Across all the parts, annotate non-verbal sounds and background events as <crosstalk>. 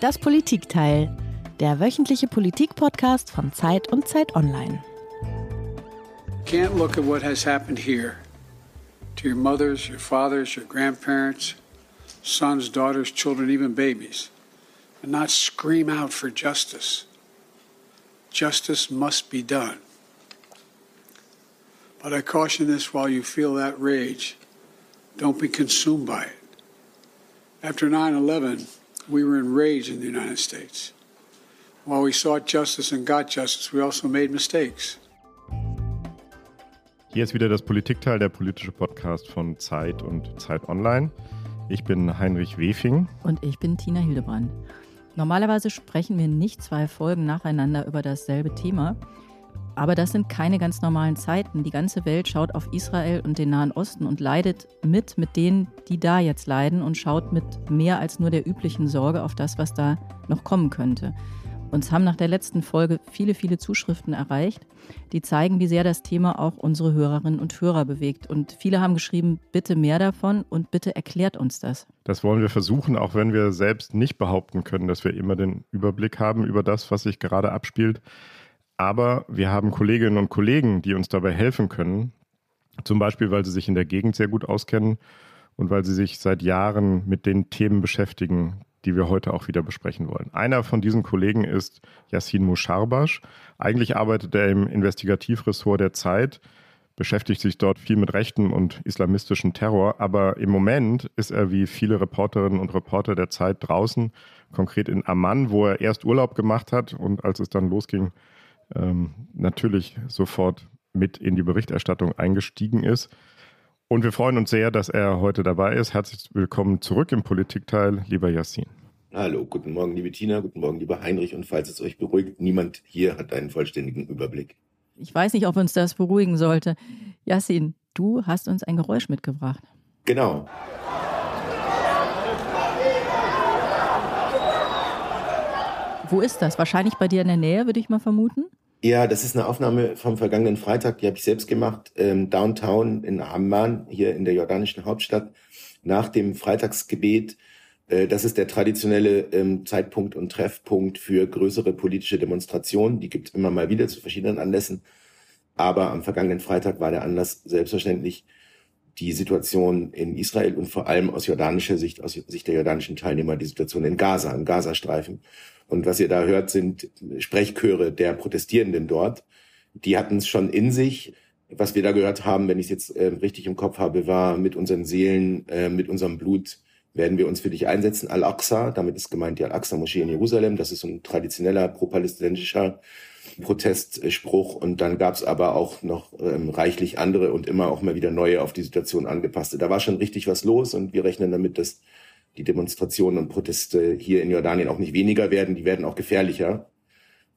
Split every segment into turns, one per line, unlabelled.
Das Politikteil, der wöchentliche Politik-Podcast von Zeit und Zeit Online.
Can't look at what has happened here to your mothers, your fathers, your grandparents, sons, daughters, children, even babies, and not scream out for justice. Justice must be done. But I caution this while you feel that rage, don't be consumed by it. After 9 11, we were enraged in the United States. While we sought justice and got justice, we also made mistakes.
Hier ist wieder das Politikteil, der politische Podcast von Zeit und Zeit Online. Ich bin Heinrich Wefing.
Und ich bin Tina Hildebrand. Normalerweise sprechen wir nicht zwei Folgen nacheinander über dasselbe Thema. Aber das sind keine ganz normalen Zeiten. Die ganze Welt schaut auf Israel und den Nahen Osten und leidet mit mit denen, die da jetzt leiden und schaut mit mehr als nur der üblichen Sorge auf das, was da noch kommen könnte. Uns haben nach der letzten Folge viele, viele Zuschriften erreicht, die zeigen, wie sehr das Thema auch unsere Hörerinnen und Hörer bewegt. Und viele haben geschrieben, bitte mehr davon und bitte erklärt uns das.
Das wollen wir versuchen, auch wenn wir selbst nicht behaupten können, dass wir immer den Überblick haben über das, was sich gerade abspielt. Aber wir haben Kolleginnen und Kollegen, die uns dabei helfen können. Zum Beispiel, weil sie sich in der Gegend sehr gut auskennen und weil sie sich seit Jahren mit den Themen beschäftigen, die wir heute auch wieder besprechen wollen. Einer von diesen Kollegen ist Yassin Musharbash. Eigentlich arbeitet er im Investigativressort der Zeit, beschäftigt sich dort viel mit rechten und islamistischen Terror, aber im Moment ist er wie viele Reporterinnen und Reporter der Zeit draußen, konkret in Amman, wo er erst Urlaub gemacht hat und als es dann losging, ähm, natürlich sofort mit in die Berichterstattung eingestiegen ist. Und wir freuen uns sehr, dass er heute dabei ist. Herzlich willkommen zurück im Politikteil, lieber Yassin.
Hallo, guten Morgen, liebe Tina, guten Morgen, lieber Heinrich. Und falls es euch beruhigt, niemand hier hat einen vollständigen Überblick.
Ich weiß nicht, ob uns das beruhigen sollte. Yassin, du hast uns ein Geräusch mitgebracht.
Genau.
Wo ist das? Wahrscheinlich bei dir in der Nähe, würde ich mal vermuten.
Ja, das ist eine Aufnahme vom vergangenen Freitag, die habe ich selbst gemacht, ähm, downtown in Amman, hier in der jordanischen Hauptstadt, nach dem Freitagsgebet. Äh, das ist der traditionelle ähm, Zeitpunkt und Treffpunkt für größere politische Demonstrationen. Die gibt es immer mal wieder zu verschiedenen Anlässen. Aber am vergangenen Freitag war der Anlass selbstverständlich die Situation in Israel und vor allem aus jordanischer Sicht, aus Sicht der jordanischen Teilnehmer, die Situation in Gaza, im Gazastreifen. Und was ihr da hört, sind Sprechchöre der Protestierenden dort. Die hatten es schon in sich. Was wir da gehört haben, wenn ich es jetzt äh, richtig im Kopf habe, war mit unseren Seelen, äh, mit unserem Blut werden wir uns für dich einsetzen. Al-Aqsa, damit ist gemeint die Al-Aqsa-Moschee in Jerusalem. Das ist so ein traditioneller pro-palästinensischer Protestspruch. Und dann gab es aber auch noch ähm, reichlich andere und immer auch mal wieder neue auf die Situation angepasste. Da war schon richtig was los und wir rechnen damit, dass die Demonstrationen und Proteste hier in Jordanien auch nicht weniger werden, die werden auch gefährlicher.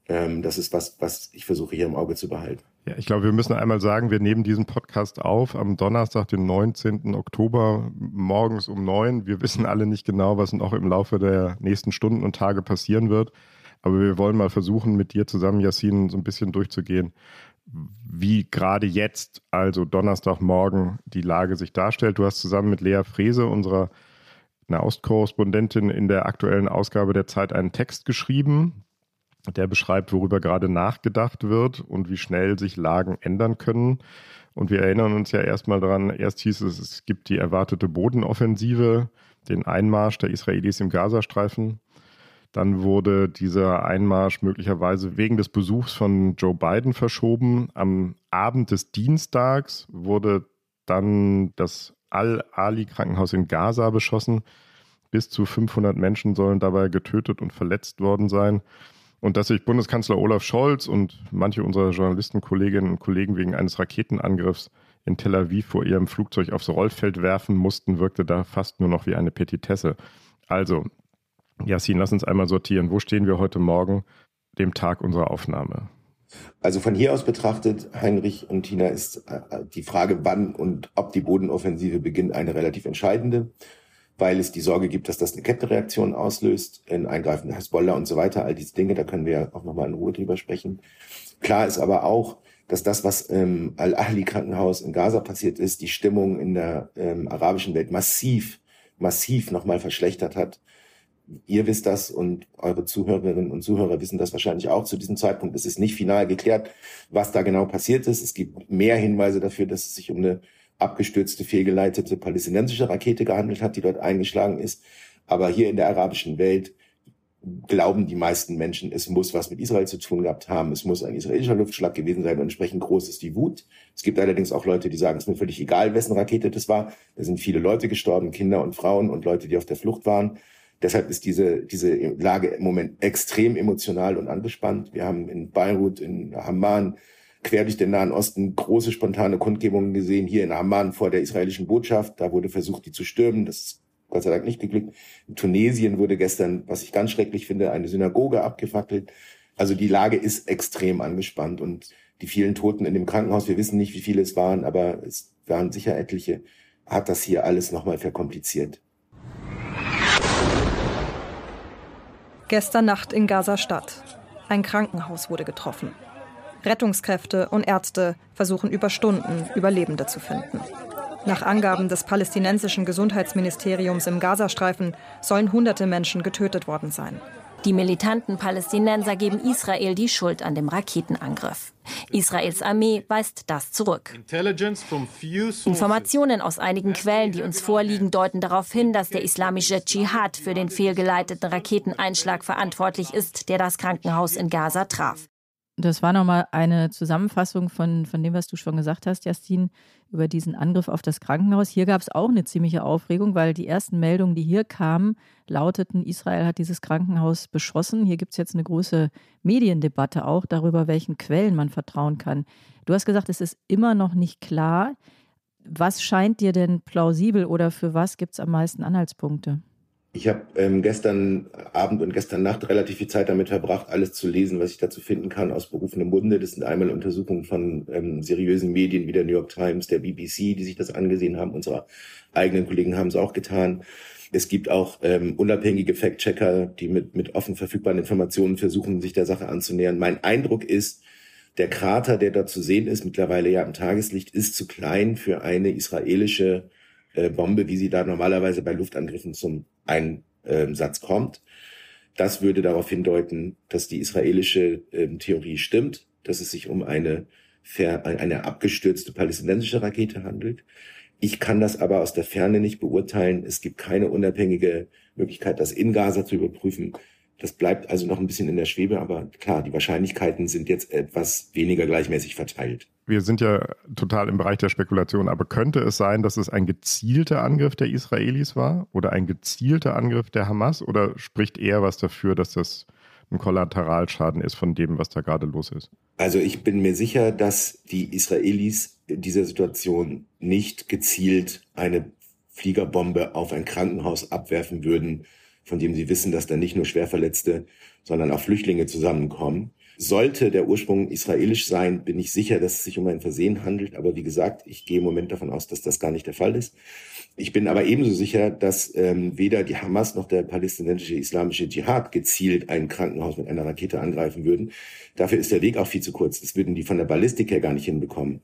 Ähm, das ist was, was ich versuche hier im Auge zu behalten.
Ja, ich glaube, wir müssen einmal sagen, wir nehmen diesen Podcast auf am Donnerstag, den 19. Oktober, morgens um neun. Wir wissen alle nicht genau, was noch im Laufe der nächsten Stunden und Tage passieren wird. Aber wir wollen mal versuchen, mit dir zusammen, Yassin, so ein bisschen durchzugehen, wie gerade jetzt, also Donnerstagmorgen, die Lage sich darstellt. Du hast zusammen mit Lea Frese, unserer Nahostkorrespondentin in der aktuellen Ausgabe der Zeit einen Text geschrieben, der beschreibt, worüber gerade nachgedacht wird und wie schnell sich Lagen ändern können. Und wir erinnern uns ja erstmal daran, erst hieß es, es gibt die erwartete Bodenoffensive, den Einmarsch der Israelis im Gazastreifen. Dann wurde dieser Einmarsch möglicherweise wegen des Besuchs von Joe Biden verschoben. Am Abend des Dienstags wurde dann das Al-Ali-Krankenhaus in Gaza beschossen. Bis zu 500 Menschen sollen dabei getötet und verletzt worden sein. Und dass sich Bundeskanzler Olaf Scholz und manche unserer Journalistenkolleginnen und Kollegen wegen eines Raketenangriffs in Tel Aviv vor ihrem Flugzeug aufs Rollfeld werfen mussten, wirkte da fast nur noch wie eine Petitesse. Also, Yassin, lass uns einmal sortieren. Wo stehen wir heute Morgen, dem Tag unserer Aufnahme?
Also von hier aus betrachtet, Heinrich und Tina, ist äh, die Frage, wann und ob die Bodenoffensive beginnt, eine relativ entscheidende, weil es die Sorge gibt, dass das eine Kettenreaktion auslöst, ein Eingreifen Hezbollah und so weiter, all diese Dinge, da können wir auch nochmal in Ruhe drüber sprechen. Klar ist aber auch, dass das, was im Al-Ahli-Krankenhaus in Gaza passiert ist, die Stimmung in der ähm, arabischen Welt massiv, massiv nochmal verschlechtert hat. Ihr wisst das und eure Zuhörerinnen und Zuhörer wissen das wahrscheinlich auch zu diesem Zeitpunkt. Es ist nicht final geklärt, was da genau passiert ist. Es gibt mehr Hinweise dafür, dass es sich um eine abgestürzte, fehlgeleitete palästinensische Rakete gehandelt hat, die dort eingeschlagen ist. Aber hier in der arabischen Welt glauben die meisten Menschen, es muss was mit Israel zu tun gehabt haben, es muss ein israelischer Luftschlag gewesen sein und entsprechend groß ist die Wut. Es gibt allerdings auch Leute, die sagen, es ist mir völlig egal, wessen Rakete das war. Da sind viele Leute gestorben, Kinder und Frauen und Leute, die auf der Flucht waren. Deshalb ist diese, diese Lage im Moment extrem emotional und angespannt. Wir haben in Beirut, in Amman, quer durch den Nahen Osten große spontane Kundgebungen gesehen. Hier in Amman vor der israelischen Botschaft. Da wurde versucht, die zu stürmen. Das ist Gott sei Dank nicht geglückt. In Tunesien wurde gestern, was ich ganz schrecklich finde, eine Synagoge abgefackelt. Also die Lage ist extrem angespannt und die vielen Toten in dem Krankenhaus, wir wissen nicht, wie viele es waren, aber es waren sicher etliche, hat das hier alles nochmal verkompliziert.
Gestern Nacht in Gaza-Stadt. Ein Krankenhaus wurde getroffen. Rettungskräfte und Ärzte versuchen über Stunden Überlebende zu finden. Nach Angaben des palästinensischen Gesundheitsministeriums im Gazastreifen sollen hunderte Menschen getötet worden sein.
Die militanten Palästinenser geben Israel die Schuld an dem Raketenangriff. Israels Armee weist das zurück. Informationen aus einigen Quellen, die uns vorliegen, deuten darauf hin, dass der islamische Dschihad für den fehlgeleiteten Raketeneinschlag verantwortlich ist, der das Krankenhaus in Gaza traf.
Das war nochmal eine Zusammenfassung von, von dem, was du schon gesagt hast, Justin, über diesen Angriff auf das Krankenhaus. Hier gab es auch eine ziemliche Aufregung, weil die ersten Meldungen, die hier kamen, lauteten, Israel hat dieses Krankenhaus beschossen. Hier gibt es jetzt eine große Mediendebatte auch darüber, welchen Quellen man vertrauen kann. Du hast gesagt, es ist immer noch nicht klar. Was scheint dir denn plausibel oder für was gibt es am meisten Anhaltspunkte?
Ich habe ähm, gestern Abend und gestern Nacht relativ viel Zeit damit verbracht, alles zu lesen, was ich dazu finden kann aus berufenem Munde. Das sind einmal Untersuchungen von ähm, seriösen Medien wie der New York Times, der BBC, die sich das angesehen haben. Unsere eigenen Kollegen haben es auch getan. Es gibt auch ähm, unabhängige Fact-Checker, die mit, mit offen verfügbaren Informationen versuchen, sich der Sache anzunähern. Mein Eindruck ist, der Krater, der dort zu sehen ist, mittlerweile ja im Tageslicht, ist zu klein für eine israelische äh, Bombe, wie sie da normalerweise bei Luftangriffen zum Einsatz kommt. Das würde darauf hindeuten, dass die israelische ähm, Theorie stimmt, dass es sich um eine, eine abgestürzte palästinensische Rakete handelt. Ich kann das aber aus der Ferne nicht beurteilen. Es gibt keine unabhängige Möglichkeit, das in Gaza zu überprüfen. Das bleibt also noch ein bisschen in der Schwebe, aber klar, die Wahrscheinlichkeiten sind jetzt etwas weniger gleichmäßig verteilt.
Wir sind ja total im Bereich der Spekulation, aber könnte es sein, dass es ein gezielter Angriff der Israelis war oder ein gezielter Angriff der Hamas oder spricht eher was dafür, dass das ein Kollateralschaden ist von dem, was da gerade los ist?
Also ich bin mir sicher, dass die Israelis in dieser Situation nicht gezielt eine Fliegerbombe auf ein Krankenhaus abwerfen würden, von dem sie wissen, dass da nicht nur Schwerverletzte, sondern auch Flüchtlinge zusammenkommen. Sollte der Ursprung israelisch sein, bin ich sicher, dass es sich um ein Versehen handelt. Aber wie gesagt, ich gehe im Moment davon aus, dass das gar nicht der Fall ist. Ich bin aber ebenso sicher, dass ähm, weder die Hamas noch der palästinensische islamische Dschihad gezielt ein Krankenhaus mit einer Rakete angreifen würden. Dafür ist der Weg auch viel zu kurz. Das würden die von der Ballistik her gar nicht hinbekommen.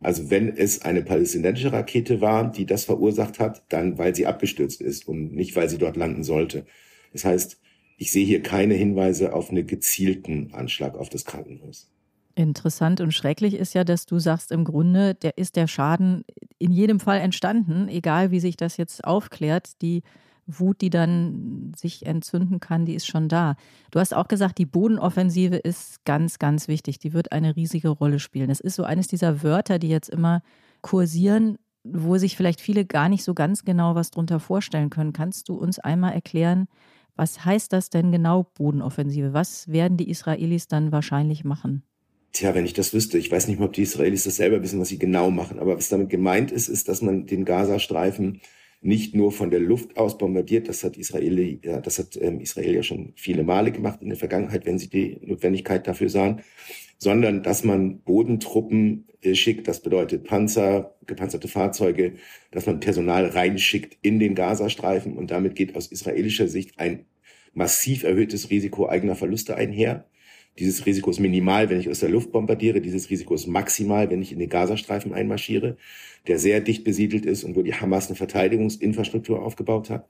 Also wenn es eine palästinensische Rakete war, die das verursacht hat, dann weil sie abgestürzt ist und nicht weil sie dort landen sollte. Das heißt, ich sehe hier keine Hinweise auf einen gezielten Anschlag auf das Krankenhaus.
Interessant und schrecklich ist ja, dass du sagst, im Grunde der ist der Schaden in jedem Fall entstanden, egal wie sich das jetzt aufklärt. Die Wut, die dann sich entzünden kann, die ist schon da. Du hast auch gesagt, die Bodenoffensive ist ganz, ganz wichtig. Die wird eine riesige Rolle spielen. Das ist so eines dieser Wörter, die jetzt immer kursieren, wo sich vielleicht viele gar nicht so ganz genau was drunter vorstellen können. Kannst du uns einmal erklären, was heißt das denn genau, Bodenoffensive? Was werden die Israelis dann wahrscheinlich machen?
Tja, wenn ich das wüsste, ich weiß nicht mal, ob die Israelis das selber wissen, was sie genau machen, aber was damit gemeint ist, ist, dass man den Gazastreifen nicht nur von der Luft aus bombardiert, das hat Israel, ja, das hat ähm, Israel ja schon viele Male gemacht in der Vergangenheit, wenn sie die Notwendigkeit dafür sahen, sondern dass man Bodentruppen äh, schickt, das bedeutet Panzer, gepanzerte Fahrzeuge, dass man Personal reinschickt in den Gazastreifen. Und damit geht aus israelischer Sicht ein massiv erhöhtes Risiko eigener Verluste einher. Dieses Risiko ist minimal, wenn ich aus der Luft bombardiere. Dieses Risiko ist maximal, wenn ich in den Gazastreifen einmarschiere, der sehr dicht besiedelt ist und wo die Hamas eine Verteidigungsinfrastruktur aufgebaut hat.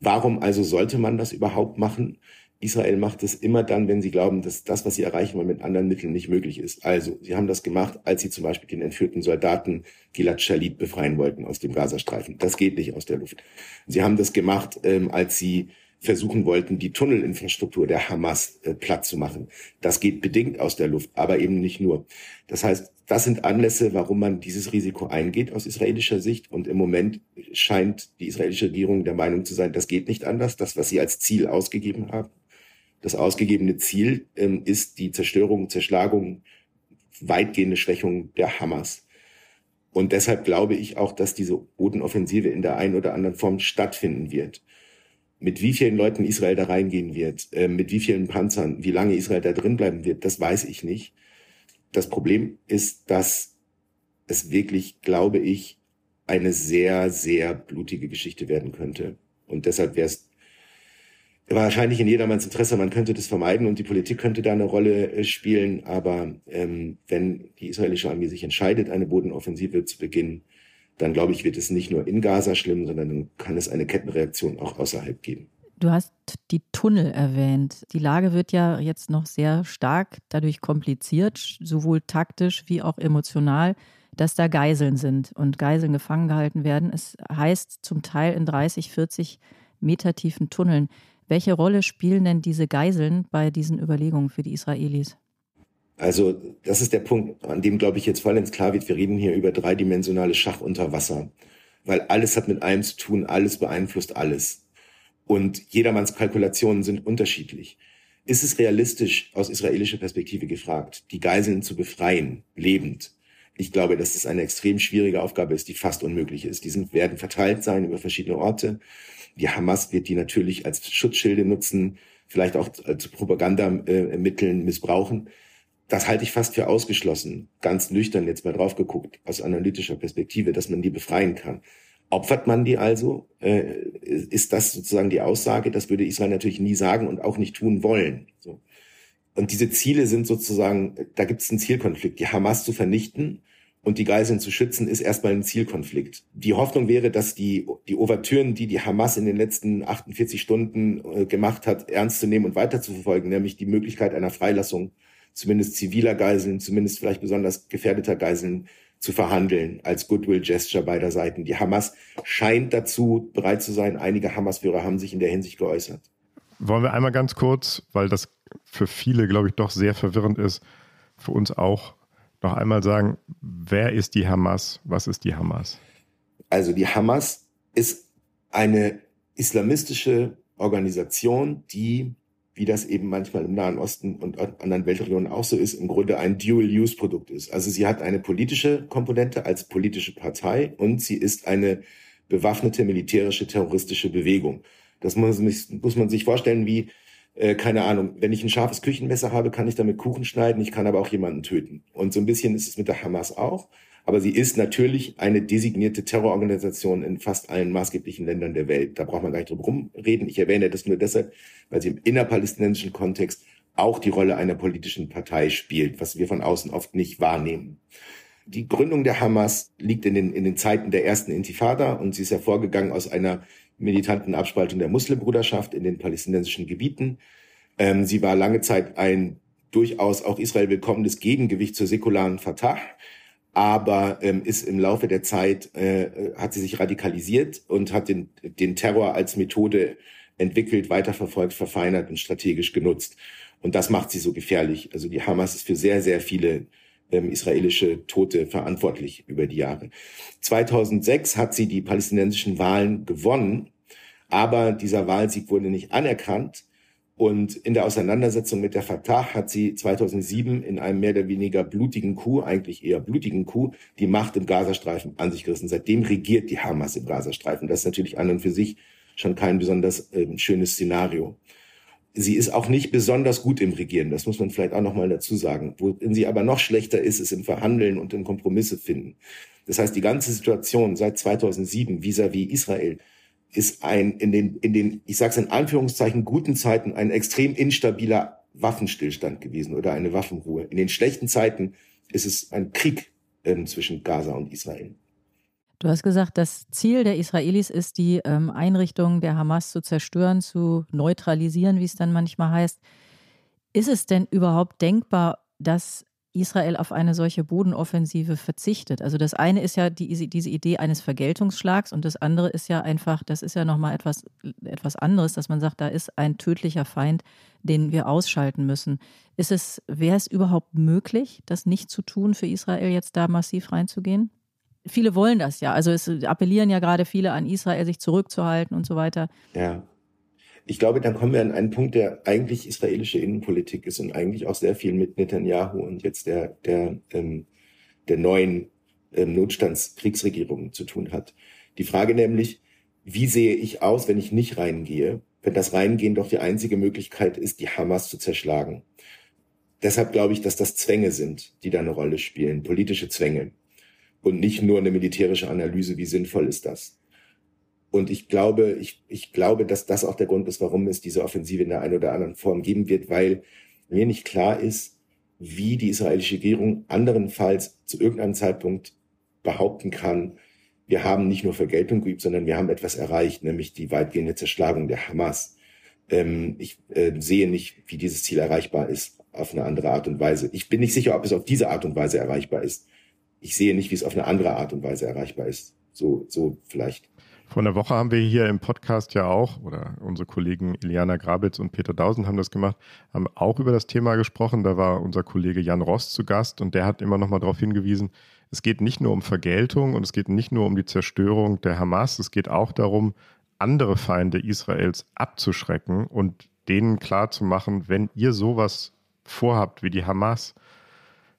Warum also sollte man das überhaupt machen? Israel macht es immer dann, wenn sie glauben, dass das, was sie erreichen wollen, mit anderen Mitteln nicht möglich ist. Also, sie haben das gemacht, als sie zum Beispiel den entführten Soldaten Gilad Shalit befreien wollten aus dem Gazastreifen. Das geht nicht aus der Luft. Sie haben das gemacht, ähm, als sie versuchen wollten, die Tunnelinfrastruktur der Hamas äh, platt zu machen. Das geht bedingt aus der Luft, aber eben nicht nur. Das heißt, das sind Anlässe, warum man dieses Risiko eingeht aus israelischer Sicht. Und im Moment scheint die israelische Regierung der Meinung zu sein, das geht nicht anders. Das, was sie als Ziel ausgegeben haben, das ausgegebene Ziel ähm, ist die Zerstörung, Zerschlagung, weitgehende Schwächung der Hamas. Und deshalb glaube ich auch, dass diese Bodenoffensive in der einen oder anderen Form stattfinden wird mit wie vielen Leuten Israel da reingehen wird, äh, mit wie vielen Panzern, wie lange Israel da drin bleiben wird, das weiß ich nicht. Das Problem ist, dass es wirklich, glaube ich, eine sehr, sehr blutige Geschichte werden könnte. Und deshalb wäre es wahrscheinlich in jedermanns Interesse, man könnte das vermeiden und die Politik könnte da eine Rolle äh, spielen. Aber ähm, wenn die israelische Armee sich entscheidet, eine Bodenoffensive zu beginnen, dann glaube ich, wird es nicht nur in Gaza schlimm, sondern dann kann es eine Kettenreaktion auch außerhalb geben.
Du hast die Tunnel erwähnt. Die Lage wird ja jetzt noch sehr stark dadurch kompliziert, sowohl taktisch wie auch emotional, dass da Geiseln sind und Geiseln gefangen gehalten werden. Es heißt zum Teil in 30, 40 Meter tiefen Tunneln. Welche Rolle spielen denn diese Geiseln bei diesen Überlegungen für die Israelis?
Also das ist der Punkt, an dem, glaube ich, jetzt vollends klar wird, wir reden hier über dreidimensionale Schach unter Wasser, weil alles hat mit allem zu tun, alles beeinflusst alles. Und jedermanns Kalkulationen sind unterschiedlich. Ist es realistisch aus israelischer Perspektive gefragt, die Geiseln zu befreien, lebend? Ich glaube, dass es eine extrem schwierige Aufgabe ist, die fast unmöglich ist. Die sind, werden verteilt sein über verschiedene Orte. Die Hamas wird die natürlich als Schutzschilde nutzen, vielleicht auch zu Propagandamitteln missbrauchen das halte ich fast für ausgeschlossen, ganz nüchtern jetzt mal drauf geguckt, aus analytischer Perspektive, dass man die befreien kann. Opfert man die also? Äh, ist das sozusagen die Aussage? Das würde Israel natürlich nie sagen und auch nicht tun wollen. So. Und diese Ziele sind sozusagen, da gibt es einen Zielkonflikt. Die Hamas zu vernichten und die Geiseln zu schützen, ist erstmal ein Zielkonflikt. Die Hoffnung wäre, dass die, die Ouvertüren, die die Hamas in den letzten 48 Stunden äh, gemacht hat, ernst zu nehmen und weiterzuverfolgen, nämlich die Möglichkeit einer Freilassung zumindest ziviler Geiseln, zumindest vielleicht besonders gefährdeter Geiseln zu verhandeln als Goodwill-Gesture beider Seiten. Die Hamas scheint dazu bereit zu sein. Einige Hamas-Führer haben sich in der Hinsicht geäußert.
Wollen wir einmal ganz kurz, weil das für viele, glaube ich, doch sehr verwirrend ist, für uns auch noch einmal sagen, wer ist die Hamas? Was ist die Hamas?
Also die Hamas ist eine islamistische Organisation, die wie das eben manchmal im Nahen Osten und anderen Weltregionen auch so ist, im Grunde ein Dual-Use-Produkt ist. Also sie hat eine politische Komponente als politische Partei und sie ist eine bewaffnete militärische terroristische Bewegung. Das muss, muss man sich vorstellen wie, äh, keine Ahnung, wenn ich ein scharfes Küchenmesser habe, kann ich damit Kuchen schneiden, ich kann aber auch jemanden töten. Und so ein bisschen ist es mit der Hamas auch. Aber sie ist natürlich eine designierte Terrororganisation in fast allen maßgeblichen Ländern der Welt. Da braucht man gar nicht drum rumreden. Ich erwähne das nur deshalb, weil sie im innerpalästinensischen Kontext auch die Rolle einer politischen Partei spielt, was wir von außen oft nicht wahrnehmen. Die Gründung der Hamas liegt in den, in den Zeiten der ersten Intifada und sie ist hervorgegangen aus einer militanten Abspaltung der Muslimbruderschaft in den palästinensischen Gebieten. Ähm, sie war lange Zeit ein durchaus auch Israel willkommenes Gegengewicht zur säkularen Fatah aber ähm, ist im Laufe der Zeit, äh, hat sie sich radikalisiert und hat den, den Terror als Methode entwickelt, weiterverfolgt, verfeinert und strategisch genutzt. Und das macht sie so gefährlich. Also die Hamas ist für sehr, sehr viele ähm, israelische Tote verantwortlich über die Jahre. 2006 hat sie die palästinensischen Wahlen gewonnen, aber dieser Wahlsieg wurde nicht anerkannt und in der Auseinandersetzung mit der Fatah hat sie 2007 in einem mehr oder weniger blutigen Coup, eigentlich eher blutigen Coup, die Macht im Gazastreifen an sich gerissen. Seitdem regiert die Hamas im Gazastreifen. Das ist natürlich an und für sich schon kein besonders äh, schönes Szenario. Sie ist auch nicht besonders gut im Regieren, das muss man vielleicht auch nochmal dazu sagen. Worin sie aber noch schlechter ist, ist im Verhandeln und in Kompromisse finden. Das heißt, die ganze Situation seit 2007 vis-à-vis -vis Israel ist ein in den, in den, ich sage es in Anführungszeichen, guten Zeiten ein extrem instabiler Waffenstillstand gewesen oder eine Waffenruhe. In den schlechten Zeiten ist es ein Krieg ähm, zwischen Gaza und Israel.
Du hast gesagt, das Ziel der Israelis ist, die ähm, Einrichtungen der Hamas zu zerstören, zu neutralisieren, wie es dann manchmal heißt. Ist es denn überhaupt denkbar, dass Israel auf eine solche Bodenoffensive verzichtet. Also das eine ist ja die, diese Idee eines Vergeltungsschlags und das andere ist ja einfach, das ist ja nochmal etwas, etwas anderes, dass man sagt, da ist ein tödlicher Feind, den wir ausschalten müssen. Ist es, wäre es überhaupt möglich, das nicht zu tun, für Israel jetzt da massiv reinzugehen? Viele wollen das ja. Also es appellieren ja gerade viele an Israel, sich zurückzuhalten und so weiter.
Ja ich glaube, dann kommen wir an einen Punkt, der eigentlich israelische Innenpolitik ist und eigentlich auch sehr viel mit Netanyahu und jetzt der, der, ähm, der neuen ähm, Notstandskriegsregierung zu tun hat. Die Frage nämlich, wie sehe ich aus, wenn ich nicht reingehe, wenn das Reingehen doch die einzige Möglichkeit ist, die Hamas zu zerschlagen. Deshalb glaube ich, dass das Zwänge sind, die da eine Rolle spielen, politische Zwänge und nicht nur eine militärische Analyse, wie sinnvoll ist das. Und ich glaube, ich, ich glaube, dass das auch der Grund ist, warum es diese Offensive in der einen oder anderen Form geben wird, weil mir nicht klar ist, wie die israelische Regierung anderenfalls zu irgendeinem Zeitpunkt behaupten kann, wir haben nicht nur Vergeltung geübt, sondern wir haben etwas erreicht, nämlich die weitgehende Zerschlagung der Hamas. Ähm, ich äh, sehe nicht, wie dieses Ziel erreichbar ist auf eine andere Art und Weise. Ich bin nicht sicher, ob es auf diese Art und Weise erreichbar ist. Ich sehe nicht, wie es auf eine andere Art und Weise erreichbar ist. So, so vielleicht.
Vor einer Woche haben wir hier im Podcast ja auch, oder unsere Kollegen Iliana Grabitz und Peter Dausen haben das gemacht, haben auch über das Thema gesprochen. Da war unser Kollege Jan Ross zu Gast und der hat immer noch mal darauf hingewiesen, es geht nicht nur um Vergeltung und es geht nicht nur um die Zerstörung der Hamas, es geht auch darum, andere Feinde Israels abzuschrecken und denen klarzumachen, wenn ihr sowas vorhabt wie die Hamas,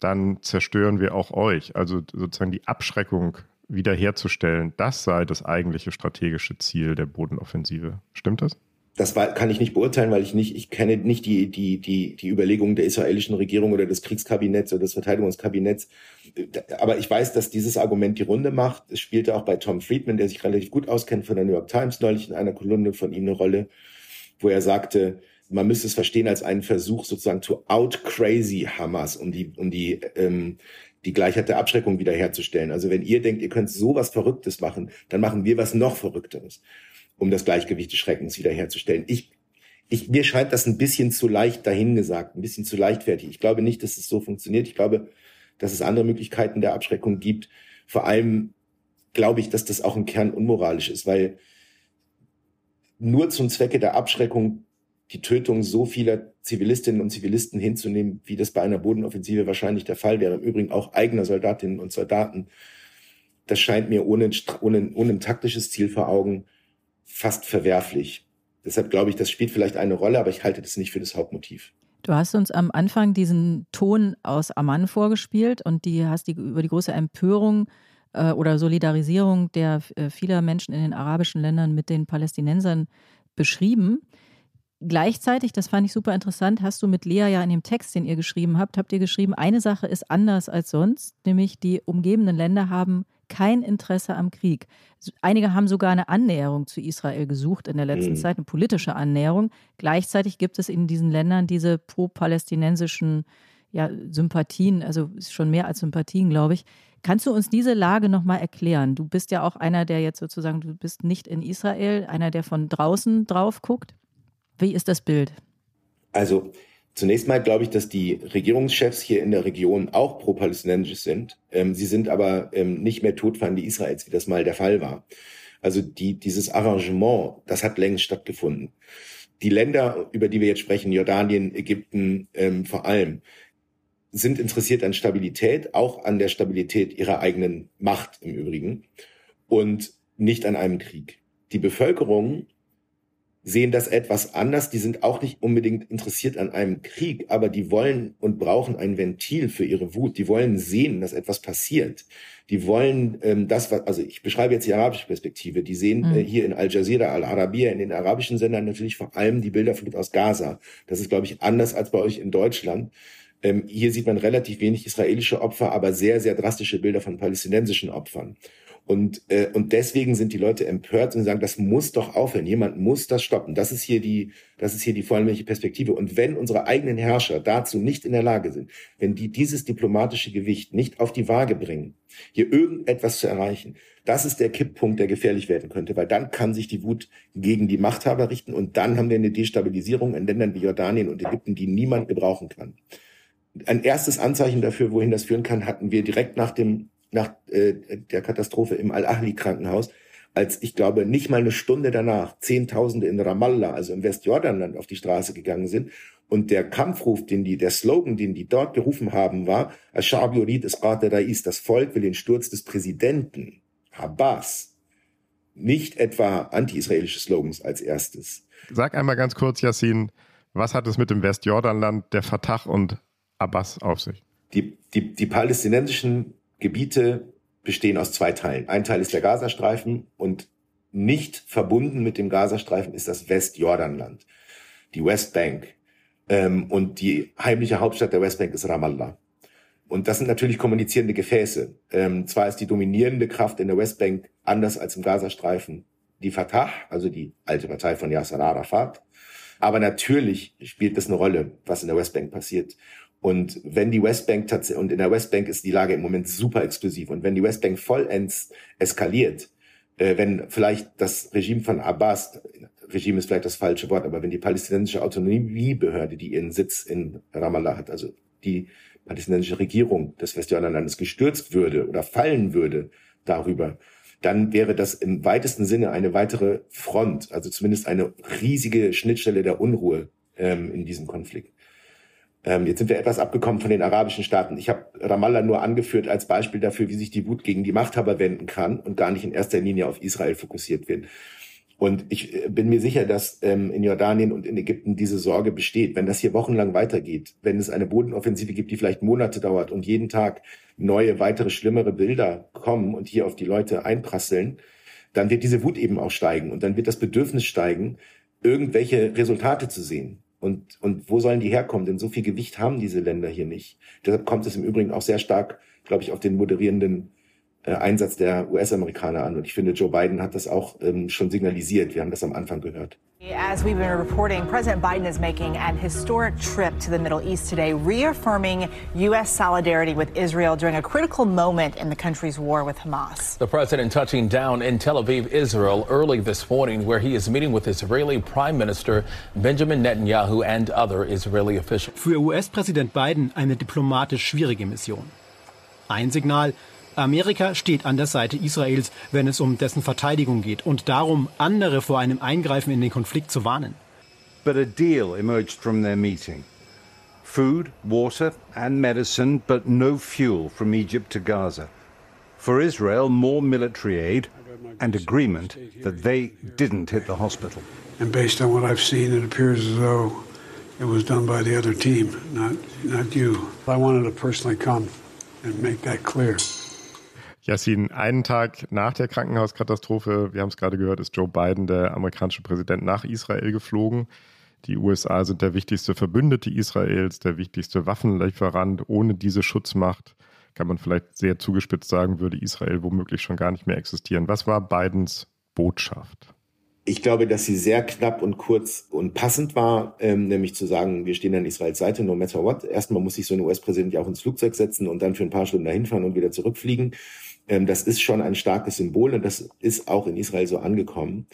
dann zerstören wir auch euch. Also sozusagen die Abschreckung wiederherzustellen, das sei das eigentliche strategische Ziel der Bodenoffensive. Stimmt das?
Das kann ich nicht beurteilen, weil ich nicht, ich kenne nicht die, die, die, die Überlegungen der israelischen Regierung oder des Kriegskabinetts oder des Verteidigungskabinetts. Aber ich weiß, dass dieses Argument die Runde macht. Es spielte auch bei Tom Friedman, der sich relativ gut auskennt von der New York Times neulich in einer Kolumne von ihm eine Rolle, wo er sagte, man müsste es verstehen als einen Versuch sozusagen to out crazy Hamas, um die, um die ähm, die Gleichheit der Abschreckung wiederherzustellen. Also wenn ihr denkt, ihr könnt so was Verrücktes machen, dann machen wir was noch Verrückteres, um das Gleichgewicht des Schreckens wiederherzustellen. Ich, ich, mir scheint das ein bisschen zu leicht dahingesagt, ein bisschen zu leichtfertig. Ich glaube nicht, dass es so funktioniert. Ich glaube, dass es andere Möglichkeiten der Abschreckung gibt. Vor allem glaube ich, dass das auch im Kern unmoralisch ist, weil nur zum Zwecke der Abschreckung die Tötung so vieler Zivilistinnen und Zivilisten hinzunehmen, wie das bei einer Bodenoffensive wahrscheinlich der Fall wäre. Im Übrigen auch eigener Soldatinnen und Soldaten. Das scheint mir ohne, ohne, ohne ein taktisches Ziel vor Augen fast verwerflich. Deshalb glaube ich, das spielt vielleicht eine Rolle, aber ich halte das nicht für das Hauptmotiv.
Du hast uns am Anfang diesen Ton aus Amman vorgespielt und die hast die über die große Empörung äh, oder Solidarisierung der äh, vieler Menschen in den arabischen Ländern mit den Palästinensern beschrieben. Gleichzeitig, das fand ich super interessant, hast du mit Lea ja in dem Text, den ihr geschrieben habt, habt ihr geschrieben, eine Sache ist anders als sonst, nämlich die umgebenden Länder haben kein Interesse am Krieg. Einige haben sogar eine Annäherung zu Israel gesucht in der letzten mhm. Zeit, eine politische Annäherung. Gleichzeitig gibt es in diesen Ländern diese pro-palästinensischen ja, Sympathien, also schon mehr als Sympathien, glaube ich. Kannst du uns diese Lage nochmal erklären? Du bist ja auch einer, der jetzt sozusagen, du bist nicht in Israel, einer, der von draußen drauf guckt. Wie ist das Bild?
Also zunächst mal glaube ich, dass die Regierungschefs hier in der Region auch pro-palästinensisch sind. Ähm, sie sind aber ähm, nicht mehr Todfeinde Israels, wie das mal der Fall war. Also die, dieses Arrangement, das hat längst stattgefunden. Die Länder, über die wir jetzt sprechen, Jordanien, Ägypten ähm, vor allem, sind interessiert an Stabilität, auch an der Stabilität ihrer eigenen Macht im Übrigen und nicht an einem Krieg. Die Bevölkerung sehen das etwas anders. Die sind auch nicht unbedingt interessiert an einem Krieg, aber die wollen und brauchen ein Ventil für ihre Wut. Die wollen sehen, dass etwas passiert. Die wollen ähm, das, was, also ich beschreibe jetzt die arabische Perspektive. Die sehen mhm. äh, hier in Al Jazeera, Al Arabiya, in den arabischen Sendern natürlich vor allem die Bilderflut aus Gaza. Das ist, glaube ich, anders als bei euch in Deutschland. Ähm, hier sieht man relativ wenig israelische Opfer, aber sehr, sehr drastische Bilder von palästinensischen Opfern. Und, äh, und deswegen sind die Leute empört und sagen, das muss doch aufhören. Jemand muss das stoppen. Das ist hier die, das ist hier die vollmächtige Perspektive. Und wenn unsere eigenen Herrscher dazu nicht in der Lage sind, wenn die dieses diplomatische Gewicht nicht auf die Waage bringen, hier irgendetwas zu erreichen, das ist der Kipppunkt, der gefährlich werden könnte, weil dann kann sich die Wut gegen die Machthaber richten und dann haben wir eine Destabilisierung in Ländern wie Jordanien und Ägypten, die niemand gebrauchen kann. Ein erstes Anzeichen dafür, wohin das führen kann, hatten wir direkt nach dem nach äh, der Katastrophe im Al-Ahli-Krankenhaus, als ich glaube, nicht mal eine Stunde danach Zehntausende in Ramallah, also im Westjordanland, auf die Straße gegangen sind. Und der Kampfruf, den die, der Slogan, den die dort gerufen haben, war, Ashab yurid Rais, das Volk will den Sturz des Präsidenten, Abbas. Nicht etwa anti-israelische Slogans als erstes.
Sag einmal ganz kurz, Yassin, was hat es mit dem Westjordanland, der Fatah und Abbas auf sich?
Die, die, die palästinensischen Gebiete bestehen aus zwei Teilen. Ein Teil ist der Gazastreifen und nicht verbunden mit dem Gazastreifen ist das Westjordanland, die Westbank. Ähm, und die heimliche Hauptstadt der Westbank ist Ramallah. Und das sind natürlich kommunizierende Gefäße. Ähm, zwar ist die dominierende Kraft in der Westbank anders als im Gazastreifen die Fatah, also die alte Partei von Yasser Arafat. Aber natürlich spielt das eine Rolle, was in der Westbank passiert. Und wenn die Westbank tatsächlich, und in der Westbank ist die Lage im Moment super exklusiv, und wenn die Westbank vollends eskaliert, äh, wenn vielleicht das Regime von Abbas, Regime ist vielleicht das falsche Wort, aber wenn die palästinensische Autonomiebehörde, die ihren Sitz in Ramallah hat, also die palästinensische Regierung des Westjordanlandes gestürzt würde oder fallen würde darüber, dann wäre das im weitesten Sinne eine weitere Front, also zumindest eine riesige Schnittstelle der Unruhe ähm, in diesem Konflikt. Ähm, jetzt sind wir etwas abgekommen von den arabischen Staaten. Ich habe Ramallah nur angeführt als Beispiel dafür, wie sich die Wut gegen die Machthaber wenden kann und gar nicht in erster Linie auf Israel fokussiert wird. Und ich äh, bin mir sicher, dass ähm, in Jordanien und in Ägypten diese Sorge besteht. Wenn das hier wochenlang weitergeht, wenn es eine Bodenoffensive gibt, die vielleicht Monate dauert und jeden Tag neue, weitere, schlimmere Bilder kommen und hier auf die Leute einprasseln, dann wird diese Wut eben auch steigen und dann wird das Bedürfnis steigen, irgendwelche Resultate zu sehen. Und, und wo sollen die herkommen? Denn so viel Gewicht haben diese Länder hier nicht. Deshalb kommt es im Übrigen auch sehr stark, glaube ich, auf den moderierenden Einsatz der US-Amerikaner an. Und ich finde, Joe Biden hat das auch ähm, schon signalisiert. Wir haben das am Anfang gehört.
As we've been reporting, President Biden is making an historic trip to the Middle East today, reaffirming U.S. solidarity with Israel during a critical moment in the country's war with Hamas.
The president touching down in Tel Aviv, Israel, early this morning, where he is meeting with Israeli Prime Minister Benjamin Netanyahu and other Israeli officials.
Für US-Präsident Biden eine diplomatisch schwierige Mission. Ein Signal, Amerika steht an der Seite Israels, wenn es um dessen Verteidigung geht und darum, andere vor einem Eingreifen in den Konflikt zu warnen.
But a deal emerged from their meeting. Food, water and medicine, but no fuel from Egypt to Gaza. For Israel, more military aid and agreement that they didn't hit the hospital.
And based on what I've seen, it appears as though it was done by the other team, not, not you. I wanted to personally come and make that clear.
Yassin, einen Tag nach der Krankenhauskatastrophe, wir haben es gerade gehört, ist Joe Biden, der amerikanische Präsident, nach Israel geflogen. Die USA sind der wichtigste Verbündete Israels, der wichtigste Waffenlieferant. Ohne diese Schutzmacht kann man vielleicht sehr zugespitzt sagen, würde Israel womöglich schon gar nicht mehr existieren. Was war Bidens Botschaft?
Ich glaube, dass sie sehr knapp und kurz und passend war, ähm, nämlich zu sagen, wir stehen an Israels Seite, no matter what. Erstmal muss sich so ein US-Präsident ja auch ins Flugzeug setzen und dann für ein paar Stunden dahin fahren und wieder zurückfliegen. Ähm, das ist schon ein starkes Symbol und das ist auch in Israel so angekommen.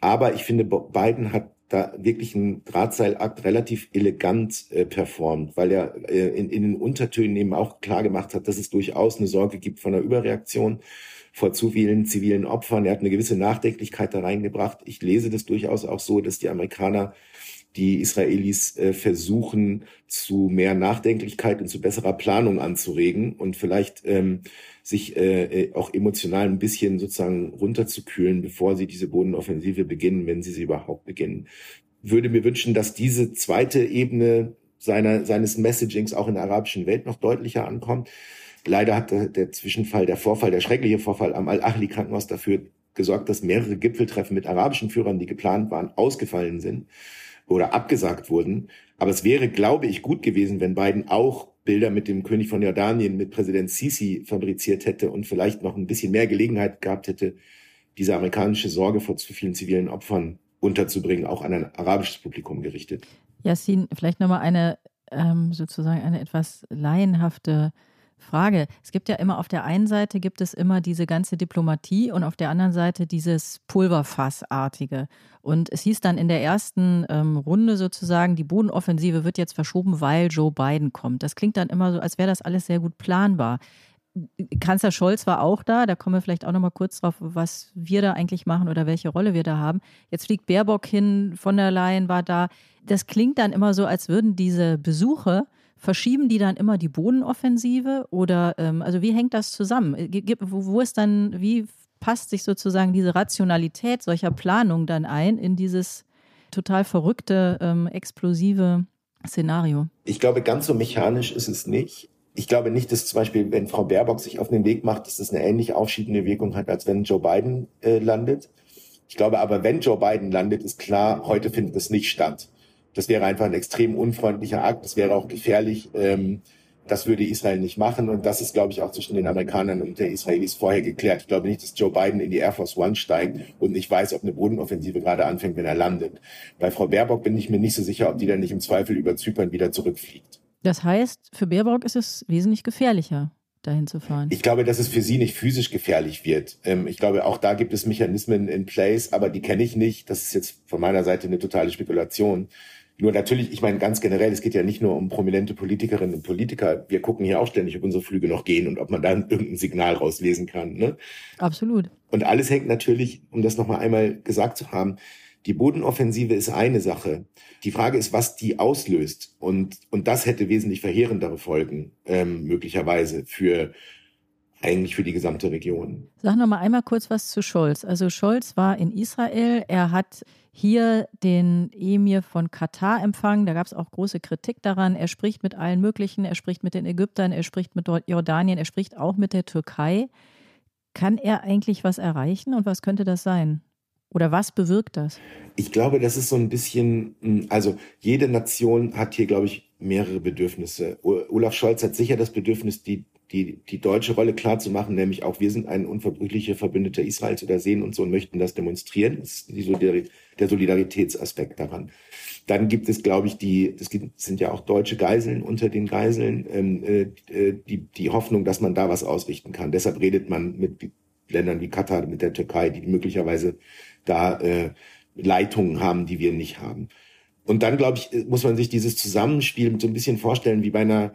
Aber ich finde, Biden hat da wirklich einen Drahtseilakt relativ elegant äh, performt, weil er äh, in, in den Untertönen eben auch klar gemacht hat, dass es durchaus eine Sorge gibt von einer Überreaktion vor zu vielen zivilen Opfern. Er hat eine gewisse Nachdenklichkeit da reingebracht. Ich lese das durchaus auch so, dass die Amerikaner die Israelis äh, versuchen, zu mehr Nachdenklichkeit und zu besserer Planung anzuregen und vielleicht ähm, sich äh, äh, auch emotional ein bisschen sozusagen runterzukühlen, bevor sie diese Bodenoffensive beginnen, wenn sie sie überhaupt beginnen. Würde mir wünschen, dass diese zweite Ebene seiner, seines Messagings auch in der arabischen Welt noch deutlicher ankommt. Leider hat der, der Zwischenfall, der Vorfall, der schreckliche Vorfall am Al-Ahli-Krankenhaus dafür gesorgt, dass mehrere Gipfeltreffen mit arabischen Führern, die geplant waren, ausgefallen sind oder abgesagt wurden. Aber es wäre, glaube ich, gut gewesen, wenn Biden auch Bilder mit dem König von Jordanien, mit Präsident Sisi fabriziert hätte und vielleicht noch ein bisschen mehr Gelegenheit gehabt hätte, diese amerikanische Sorge vor zu vielen zivilen Opfern unterzubringen, auch an ein arabisches Publikum gerichtet.
Yassin, vielleicht nochmal eine ähm, sozusagen eine etwas laienhafte Frage. Es gibt ja immer auf der einen Seite gibt es immer diese ganze Diplomatie und auf der anderen Seite dieses Pulverfassartige. Und es hieß dann in der ersten ähm, Runde sozusagen, die Bodenoffensive wird jetzt verschoben, weil Joe Biden kommt. Das klingt dann immer so, als wäre das alles sehr gut planbar. Kanzler Scholz war auch da, da kommen wir vielleicht auch noch mal kurz drauf, was wir da eigentlich machen oder welche Rolle wir da haben. Jetzt fliegt Baerbock hin, von der Leyen war da. Das klingt dann immer so, als würden diese Besuche verschieben die dann immer die Bodenoffensive oder ähm, also wie hängt das zusammen? Wo, wo ist dann, wie passt sich sozusagen diese Rationalität solcher Planung dann ein in dieses total verrückte, ähm, explosive Szenario?
Ich glaube, ganz so mechanisch ist es nicht ich glaube nicht, dass zum Beispiel, wenn Frau Baerbock sich auf den Weg macht, dass das eine ähnlich aufschiebende Wirkung hat, als wenn Joe Biden äh, landet. Ich glaube aber, wenn Joe Biden landet, ist klar, heute findet es nicht statt. Das wäre einfach ein extrem unfreundlicher Akt. Das wäre auch gefährlich. Ähm, das würde Israel nicht machen. Und das ist, glaube ich, auch zwischen den Amerikanern und den Israelis vorher geklärt. Ich glaube nicht, dass Joe Biden in die Air Force One steigt und nicht weiß, ob eine Bodenoffensive gerade anfängt, wenn er landet. Bei Frau Baerbock bin ich mir nicht so sicher, ob die dann nicht im Zweifel über Zypern wieder zurückfliegt.
Das heißt, für Baerbock ist es wesentlich gefährlicher, dahin zu fahren.
Ich glaube, dass es für sie nicht physisch gefährlich wird. Ähm, ich glaube, auch da gibt es Mechanismen in place, aber die kenne ich nicht. Das ist jetzt von meiner Seite eine totale Spekulation. Nur natürlich, ich meine ganz generell, es geht ja nicht nur um prominente Politikerinnen und Politiker. Wir gucken hier auch ständig, ob unsere Flüge noch gehen und ob man da irgendein Signal rauslesen kann. Ne?
Absolut.
Und alles hängt natürlich, um das nochmal einmal gesagt zu haben, die Bodenoffensive ist eine Sache. Die Frage ist, was die auslöst. Und, und das hätte wesentlich verheerendere Folgen, ähm, möglicherweise für eigentlich für die gesamte Region.
Sag noch mal einmal kurz was zu Scholz. Also Scholz war in Israel. Er hat hier den Emir von Katar empfangen. Da gab es auch große Kritik daran. Er spricht mit allen möglichen. Er spricht mit den Ägyptern. Er spricht mit Jordanien. Er spricht auch mit der Türkei. Kann er eigentlich was erreichen und was könnte das sein? Oder was bewirkt das?
Ich glaube, das ist so ein bisschen, hm, also jede Nation hat hier, glaube ich, mehrere Bedürfnisse. Olaf Scholz hat sicher das Bedürfnis, die, die, die deutsche Rolle klar zu machen, nämlich auch wir sind ein unverbrüchlicher Verbündeter Israels oder sehen und so und möchten das demonstrieren. Das ist der Solidaritätsaspekt daran. Dann gibt es, glaube ich, die, das sind ja auch deutsche Geiseln unter den Geiseln, ähm, äh, die, die Hoffnung, dass man da was ausrichten kann. Deshalb redet man mit Ländern wie Katar, mit der Türkei, die möglicherweise da äh, Leitungen haben, die wir nicht haben. Und dann, glaube ich, muss man sich dieses Zusammenspiel so ein bisschen vorstellen wie bei einer,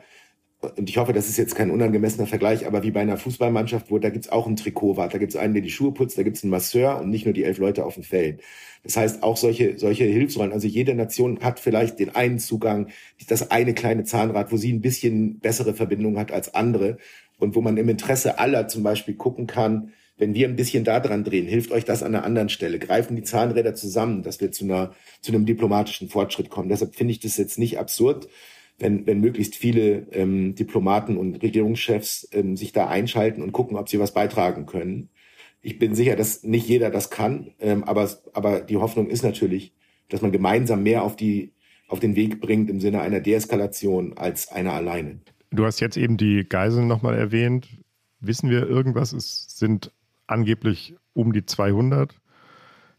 und ich hoffe, das ist jetzt kein unangemessener Vergleich, aber wie bei einer Fußballmannschaft, wo da gibt's auch einen Trikotwart, da gibt's einen, der die Schuhe putzt, da gibt's einen Masseur und nicht nur die elf Leute auf dem Feld. Das heißt, auch solche, solche Hilfsrollen, also jede Nation hat vielleicht den einen Zugang, das eine kleine Zahnrad, wo sie ein bisschen bessere Verbindung hat als andere und wo man im Interesse aller zum Beispiel gucken kann, wenn wir ein bisschen da dran drehen, hilft euch das an einer anderen Stelle. Greifen die Zahnräder zusammen, dass wir zu, einer, zu einem diplomatischen Fortschritt kommen. Deshalb finde ich das jetzt nicht absurd, wenn, wenn möglichst viele ähm, Diplomaten und Regierungschefs ähm, sich da einschalten und gucken, ob sie was beitragen können. Ich bin sicher, dass nicht jeder das kann, ähm, aber, aber die Hoffnung ist natürlich, dass man gemeinsam mehr auf, die, auf den Weg bringt im Sinne einer Deeskalation als einer alleine.
Du hast jetzt eben die Geiseln nochmal erwähnt. Wissen wir irgendwas? Es sind angeblich um die 200.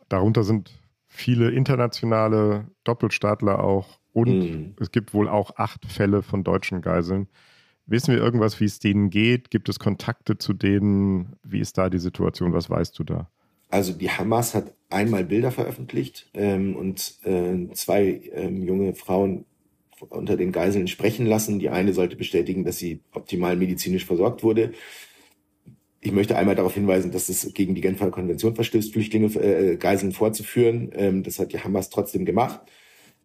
Darunter sind viele internationale Doppelstaatler auch und mhm. es gibt wohl auch acht Fälle von deutschen Geiseln. Wissen wir irgendwas, wie es denen geht? Gibt es Kontakte zu denen? Wie ist da die Situation? Was weißt du da?
Also die Hamas hat einmal Bilder veröffentlicht ähm, und äh, zwei ähm, junge Frauen unter den Geiseln sprechen lassen. Die eine sollte bestätigen, dass sie optimal medizinisch versorgt wurde. Ich möchte einmal darauf hinweisen, dass es gegen die Genfer Konvention verstößt, Flüchtlinge, äh, Geiseln vorzuführen. Ähm, das hat die Hamas trotzdem gemacht.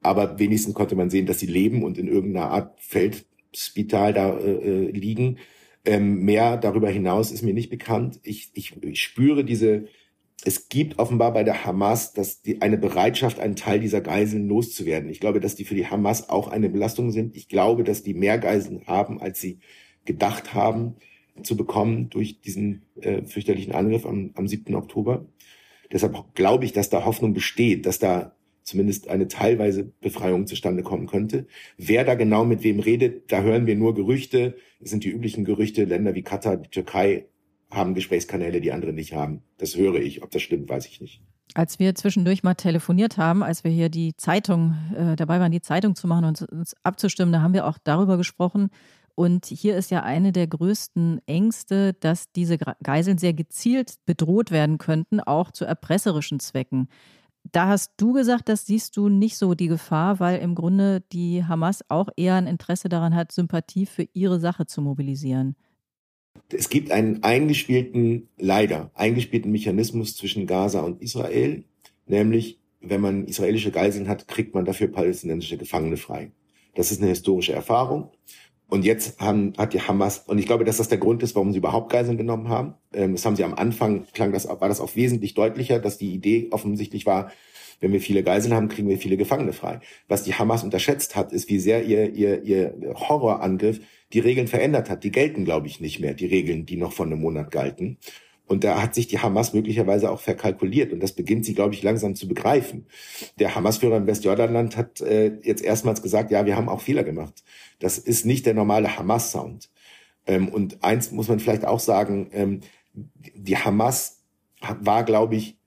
Aber wenigstens konnte man sehen, dass sie leben und in irgendeiner Art Feldspital da äh, äh, liegen. Ähm, mehr darüber hinaus ist mir nicht bekannt. Ich, ich, ich spüre diese, es gibt offenbar bei der Hamas dass die, eine Bereitschaft, einen Teil dieser Geiseln loszuwerden. Ich glaube, dass die für die Hamas auch eine Belastung sind. Ich glaube, dass die mehr Geiseln haben, als sie gedacht haben zu bekommen durch diesen äh, fürchterlichen Angriff am, am 7. Oktober. Deshalb glaube ich, dass da Hoffnung besteht, dass da zumindest eine teilweise Befreiung zustande kommen könnte. Wer da genau mit wem redet, da hören wir nur Gerüchte. Es sind die üblichen Gerüchte. Länder wie Katar, die Türkei haben Gesprächskanäle, die andere nicht haben. Das höre ich. Ob das stimmt, weiß ich nicht.
Als wir zwischendurch mal telefoniert haben, als wir hier die Zeitung, äh, dabei waren, die Zeitung zu machen und uns abzustimmen, da haben wir auch darüber gesprochen. Und hier ist ja eine der größten Ängste, dass diese Geiseln sehr gezielt bedroht werden könnten, auch zu erpresserischen Zwecken. Da hast du gesagt, das siehst du nicht so die Gefahr, weil im Grunde die Hamas auch eher ein Interesse daran hat, Sympathie für ihre Sache zu mobilisieren.
Es gibt einen eingespielten, leider eingespielten Mechanismus zwischen Gaza und Israel, nämlich wenn man israelische Geiseln hat, kriegt man dafür palästinensische Gefangene frei. Das ist eine historische Erfahrung. Und jetzt haben, hat die Hamas, und ich glaube, dass das der Grund ist, warum sie überhaupt Geiseln genommen haben. Ähm, das haben sie am Anfang, klang das, war das auch wesentlich deutlicher, dass die Idee offensichtlich war, wenn wir viele Geiseln haben, kriegen wir viele Gefangene frei. Was die Hamas unterschätzt hat, ist, wie sehr ihr, ihr, ihr Horrorangriff die Regeln verändert hat. Die gelten, glaube ich, nicht mehr, die Regeln, die noch vor einem Monat galten. Und da hat sich die Hamas möglicherweise auch verkalkuliert. Und das beginnt sie, glaube ich, langsam zu begreifen. Der Hamas-Führer im Westjordanland hat äh, jetzt erstmals gesagt, ja, wir haben auch Fehler gemacht. Das ist nicht der normale Hamas-Sound. Ähm, und eins muss man vielleicht auch sagen, ähm, die Hamas war, glaube ich,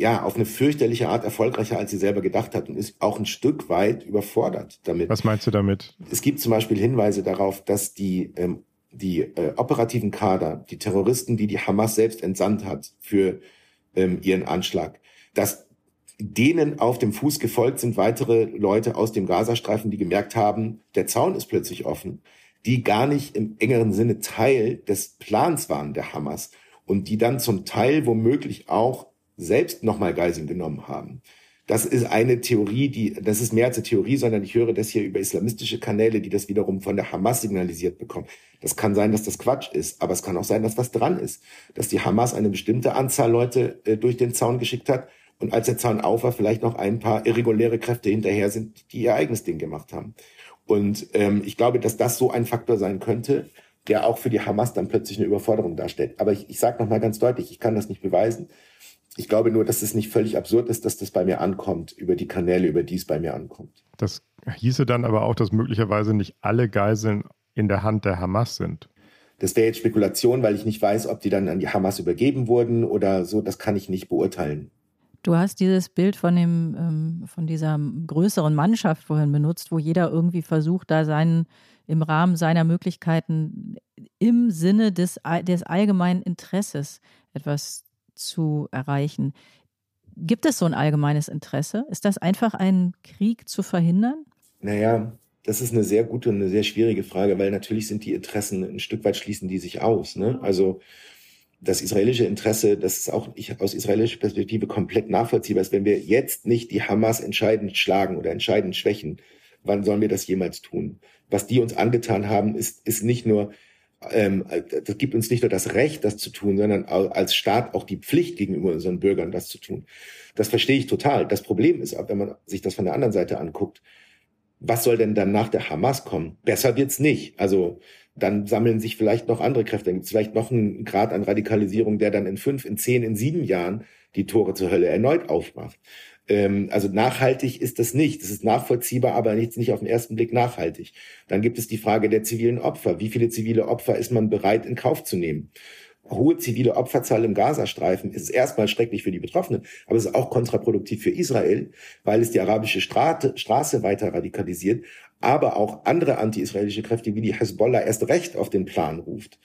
ja, auf eine fürchterliche Art erfolgreicher, als sie selber gedacht hat und ist auch ein Stück weit überfordert damit.
Was meinst du damit?
Es gibt zum Beispiel Hinweise darauf, dass die, ähm, die äh, operativen Kader, die Terroristen, die die Hamas selbst entsandt hat für ähm, ihren Anschlag, dass denen auf dem Fuß gefolgt sind weitere Leute aus dem Gazastreifen, die gemerkt haben, der Zaun ist plötzlich offen, die gar nicht im engeren Sinne Teil des Plans waren der Hamas und die dann zum Teil womöglich auch selbst nochmal Geiseln genommen haben. Das ist eine Theorie, die, das ist mehr als eine Theorie, sondern ich höre das hier über islamistische Kanäle, die das wiederum von der Hamas signalisiert bekommen. Das kann sein, dass das Quatsch ist, aber es kann auch sein, dass was dran ist. Dass die Hamas eine bestimmte Anzahl Leute äh, durch den Zaun geschickt hat und als der Zaun auf war, vielleicht noch ein paar irreguläre Kräfte hinterher sind, die ihr eigenes Ding gemacht haben. Und ähm, ich glaube, dass das so ein Faktor sein könnte, der auch für die Hamas dann plötzlich eine Überforderung darstellt. Aber ich, ich sage nochmal ganz deutlich, ich kann das nicht beweisen. Ich glaube nur, dass es nicht völlig absurd ist, dass das bei mir ankommt, über die Kanäle, über die es bei mir ankommt.
Das hieße dann aber auch, dass möglicherweise nicht alle Geiseln in der Hand der Hamas sind.
Das wäre jetzt Spekulation, weil ich nicht weiß, ob die dann an die Hamas übergeben wurden oder so. Das kann ich nicht beurteilen.
Du hast dieses Bild von, dem, ähm, von dieser größeren Mannschaft vorhin benutzt, wo jeder irgendwie versucht, da seinen, im Rahmen seiner Möglichkeiten im Sinne des, des allgemeinen Interesses etwas zu erreichen. Gibt es so ein allgemeines Interesse? Ist das einfach ein Krieg zu verhindern?
Naja, das ist eine sehr gute und eine sehr schwierige Frage, weil natürlich sind die Interessen ein Stück weit schließen die sich aus. Ne? Also das israelische Interesse, das ist auch aus israelischer Perspektive komplett nachvollziehbar ist, wenn wir jetzt nicht die Hamas entscheidend schlagen oder entscheidend schwächen, wann sollen wir das jemals tun? Was die uns angetan haben, ist, ist nicht nur ähm, das gibt uns nicht nur das Recht, das zu tun, sondern als Staat auch die Pflicht gegenüber unseren Bürgern, das zu tun. Das verstehe ich total. Das Problem ist, wenn man sich das von der anderen Seite anguckt, was soll denn dann nach der Hamas kommen? Besser wird's nicht. Also dann sammeln sich vielleicht noch andere Kräfte. Dann gibt es vielleicht noch einen Grad an Radikalisierung, der dann in fünf, in zehn, in sieben Jahren die Tore zur Hölle erneut aufmacht. Ähm, also nachhaltig ist das nicht. Das ist nachvollziehbar, aber nicht, nicht auf den ersten Blick nachhaltig. Dann gibt es die Frage der zivilen Opfer. Wie viele zivile Opfer ist man bereit in Kauf zu nehmen? Hohe zivile Opferzahl im Gazastreifen ist erstmal schrecklich für die Betroffenen, aber es ist auch kontraproduktiv für Israel, weil es die arabische Straße, Straße weiter radikalisiert, aber auch andere anti-israelische Kräfte wie die Hezbollah erst recht auf den Plan ruft.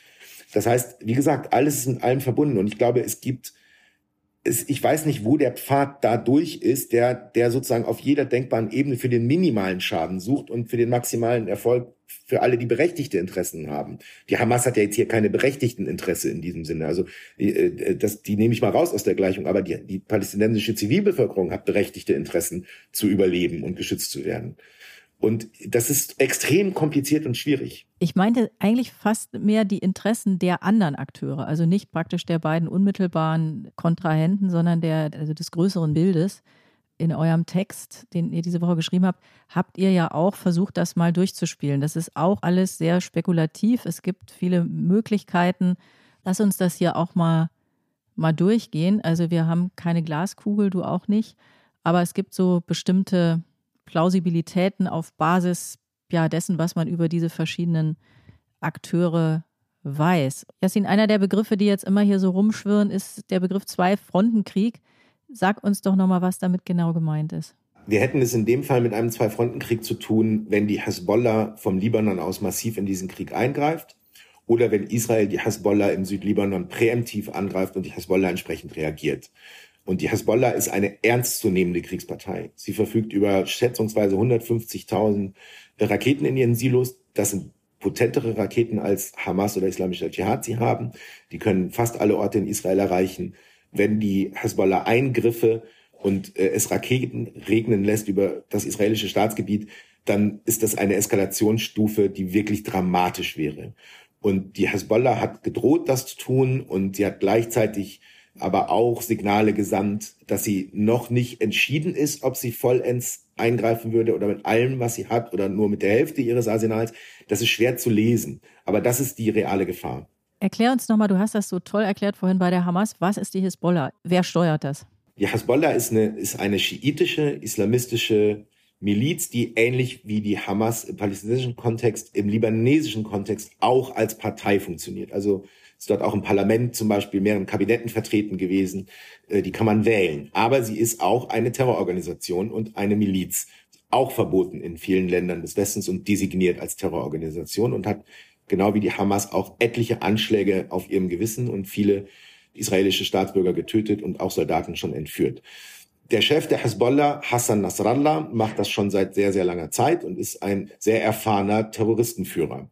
Das heißt, wie gesagt, alles ist mit allem verbunden und ich glaube, es gibt ich weiß nicht, wo der Pfad da durch ist, der, der sozusagen auf jeder denkbaren Ebene für den minimalen Schaden sucht und für den maximalen Erfolg für alle, die berechtigte Interessen haben. Die Hamas hat ja jetzt hier keine berechtigten Interesse in diesem Sinne. Also äh, das, die nehme ich mal raus aus der Gleichung. Aber die, die palästinensische Zivilbevölkerung hat berechtigte Interessen zu überleben und geschützt zu werden. Und das ist extrem kompliziert und schwierig.
Ich meinte eigentlich fast mehr die Interessen der anderen Akteure, also nicht praktisch der beiden unmittelbaren Kontrahenten, sondern der, also des größeren Bildes. In eurem Text, den ihr diese Woche geschrieben habt, habt ihr ja auch versucht, das mal durchzuspielen. Das ist auch alles sehr spekulativ. Es gibt viele Möglichkeiten. Lass uns das hier auch mal, mal durchgehen. Also wir haben keine Glaskugel, du auch nicht. aber es gibt so bestimmte Plausibilitäten auf Basis ja, dessen, was man über diese verschiedenen Akteure weiß. Jassin, einer der Begriffe, die jetzt immer hier so rumschwirren, ist der Begriff Zwei-Fronten-Krieg. Sag uns doch nochmal, was damit genau gemeint ist.
Wir hätten es in dem Fall mit einem Zwei-Fronten-Krieg zu tun, wenn die Hezbollah vom Libanon aus massiv in diesen Krieg eingreift oder wenn Israel die Hezbollah im Südlibanon präemptiv angreift und die Hezbollah entsprechend reagiert. Und die Hezbollah ist eine ernstzunehmende Kriegspartei. Sie verfügt über schätzungsweise 150.000 Raketen in ihren Silos. Das sind potentere Raketen als Hamas oder Islamischer Dschihad sie haben. Die können fast alle Orte in Israel erreichen. Wenn die Hezbollah Eingriffe und äh, es Raketen regnen lässt über das israelische Staatsgebiet, dann ist das eine Eskalationsstufe, die wirklich dramatisch wäre. Und die Hezbollah hat gedroht, das zu tun und sie hat gleichzeitig aber auch Signale gesandt, dass sie noch nicht entschieden ist, ob sie vollends eingreifen würde oder mit allem, was sie hat oder nur mit der Hälfte ihres Arsenals. Das ist schwer zu lesen, aber das ist die reale Gefahr.
Erklär uns nochmal, du hast das so toll erklärt vorhin bei der Hamas. Was ist die Hisbollah? Wer steuert das?
Die Hisbollah ist eine, ist eine schiitische, islamistische Miliz, die ähnlich wie die Hamas im palästinensischen Kontext, im libanesischen Kontext auch als Partei funktioniert. Also ist dort auch im Parlament zum Beispiel mehreren Kabinetten vertreten gewesen. Äh, die kann man wählen. Aber sie ist auch eine Terrororganisation und eine Miliz. Auch verboten in vielen Ländern des Westens und designiert als Terrororganisation und hat genau wie die Hamas auch etliche Anschläge auf ihrem Gewissen und viele israelische Staatsbürger getötet und auch Soldaten schon entführt. Der Chef der Hezbollah, Hassan Nasrallah, macht das schon seit sehr, sehr langer Zeit und ist ein sehr erfahrener Terroristenführer.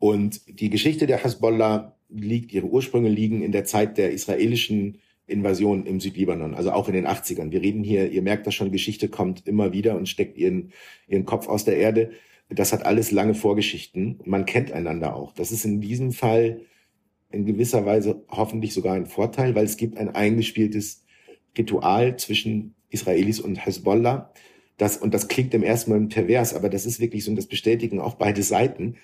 Und die Geschichte der Hezbollah liegt, ihre Ursprünge liegen in der Zeit der israelischen Invasion im Südlibanon, also auch in den 80ern. Wir reden hier, ihr merkt das schon, Geschichte kommt immer wieder und steckt ihren, ihren Kopf aus der Erde. Das hat alles lange Vorgeschichten. Man kennt einander auch. Das ist in diesem Fall in gewisser Weise hoffentlich sogar ein Vorteil, weil es gibt ein eingespieltes Ritual zwischen Israelis und Hezbollah. Das, und das klingt im ersten Moment pervers, aber das ist wirklich so, und das bestätigen auch beide Seiten.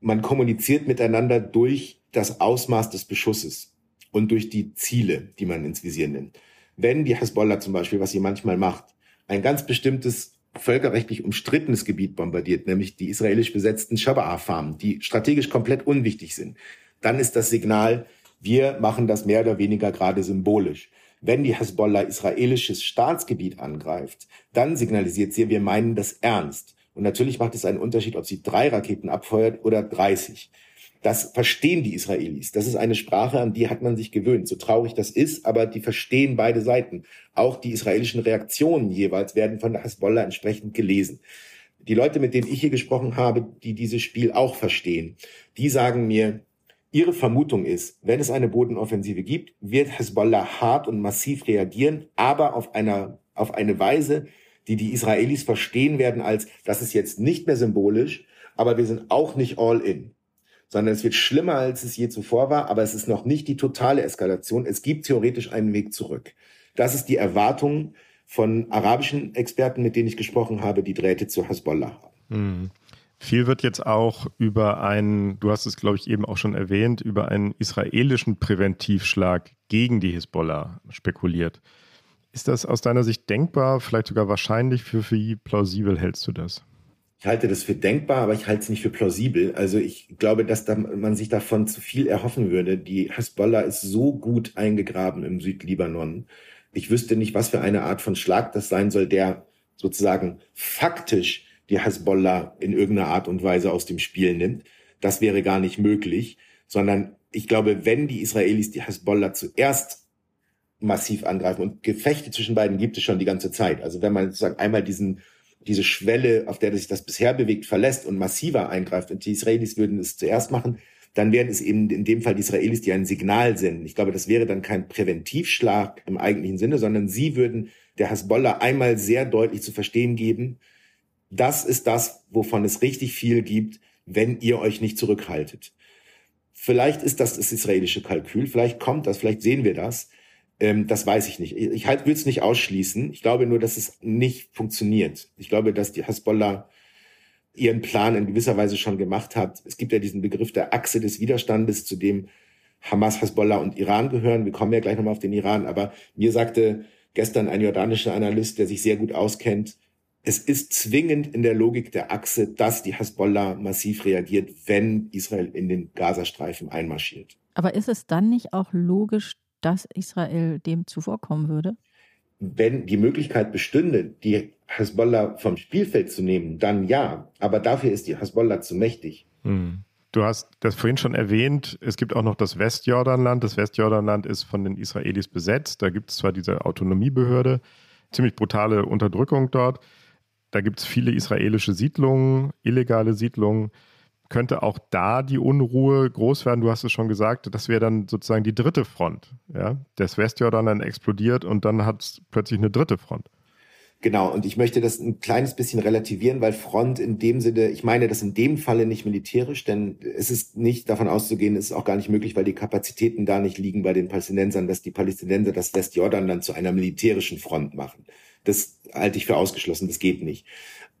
Man kommuniziert miteinander durch das Ausmaß des Beschusses und durch die Ziele, die man ins Visier nimmt. Wenn die Hezbollah zum Beispiel, was sie manchmal macht, ein ganz bestimmtes völkerrechtlich umstrittenes Gebiet bombardiert, nämlich die israelisch besetzten Shabaa-Farmen, die strategisch komplett unwichtig sind, dann ist das Signal, wir machen das mehr oder weniger gerade symbolisch. Wenn die Hezbollah israelisches Staatsgebiet angreift, dann signalisiert sie, wir meinen das ernst. Und natürlich macht es einen Unterschied, ob sie drei Raketen abfeuert oder 30. Das verstehen die Israelis. Das ist eine Sprache, an die hat man sich gewöhnt. So traurig das ist, aber die verstehen beide Seiten. Auch die israelischen Reaktionen jeweils werden von der Hezbollah entsprechend gelesen. Die Leute, mit denen ich hier gesprochen habe, die dieses Spiel auch verstehen, die sagen mir, ihre Vermutung ist, wenn es eine Bodenoffensive gibt, wird Hezbollah hart und massiv reagieren, aber auf einer, auf eine Weise, die die Israelis verstehen werden als, das ist jetzt nicht mehr symbolisch, aber wir sind auch nicht all in sondern es wird schlimmer, als es je zuvor war, aber es ist noch nicht die totale Eskalation. Es gibt theoretisch einen Weg zurück. Das ist die Erwartung von arabischen Experten, mit denen ich gesprochen habe, die Drähte zu Hezbollah haben.
Hm. Viel wird jetzt auch über einen, du hast es glaube ich eben auch schon erwähnt, über einen israelischen Präventivschlag gegen die Hezbollah spekuliert. Ist das aus deiner Sicht denkbar, vielleicht sogar wahrscheinlich? Für wie plausibel hältst du das?
Ich halte das für denkbar, aber ich halte es nicht für plausibel. Also ich glaube, dass da man sich davon zu viel erhoffen würde. Die Hezbollah ist so gut eingegraben im Südlibanon. Ich wüsste nicht, was für eine Art von Schlag das sein soll, der sozusagen faktisch die Hezbollah in irgendeiner Art und Weise aus dem Spiel nimmt. Das wäre gar nicht möglich, sondern ich glaube, wenn die Israelis die Hezbollah zuerst massiv angreifen und Gefechte zwischen beiden gibt es schon die ganze Zeit. Also wenn man sozusagen einmal diesen diese Schwelle, auf der sich das bisher bewegt, verlässt und massiver eingreift und die Israelis würden es zuerst machen, dann wären es eben in dem Fall die Israelis, die ein Signal senden. Ich glaube, das wäre dann kein Präventivschlag im eigentlichen Sinne, sondern sie würden der Hasbollah einmal sehr deutlich zu verstehen geben, das ist das, wovon es richtig viel gibt, wenn ihr euch nicht zurückhaltet. Vielleicht ist das das israelische Kalkül, vielleicht kommt das, vielleicht sehen wir das. Ähm, das weiß ich nicht. Ich halt, will es nicht ausschließen. Ich glaube nur, dass es nicht funktioniert. Ich glaube, dass die Hasbollah ihren Plan in gewisser Weise schon gemacht hat. Es gibt ja diesen Begriff der Achse des Widerstandes, zu dem Hamas, Hasbollah und Iran gehören. Wir kommen ja gleich nochmal auf den Iran. Aber mir sagte gestern ein jordanischer Analyst, der sich sehr gut auskennt, es ist zwingend in der Logik der Achse, dass die Hasbollah massiv reagiert, wenn Israel in den Gazastreifen einmarschiert.
Aber ist es dann nicht auch logisch, dass Israel dem zuvorkommen würde?
Wenn die Möglichkeit bestünde, die Hasbollah vom Spielfeld zu nehmen, dann ja. Aber dafür ist die Hasbollah zu mächtig.
Hm. Du hast das vorhin schon erwähnt, es gibt auch noch das Westjordanland. Das Westjordanland ist von den Israelis besetzt. Da gibt es zwar diese Autonomiebehörde, ziemlich brutale Unterdrückung dort. Da gibt es viele israelische Siedlungen, illegale Siedlungen könnte auch da die Unruhe groß werden. Du hast es schon gesagt, das wäre dann sozusagen die dritte Front. Ja? Das Westjordan dann explodiert und dann hat es plötzlich eine dritte Front.
Genau, und ich möchte das ein kleines bisschen relativieren, weil Front in dem Sinne, ich meine das in dem Falle nicht militärisch, denn es ist nicht davon auszugehen, es ist auch gar nicht möglich, weil die Kapazitäten da nicht liegen bei den Palästinensern, dass die Palästinenser das Westjordan dann zu einer militärischen Front machen. Das halte ich für ausgeschlossen, das geht nicht.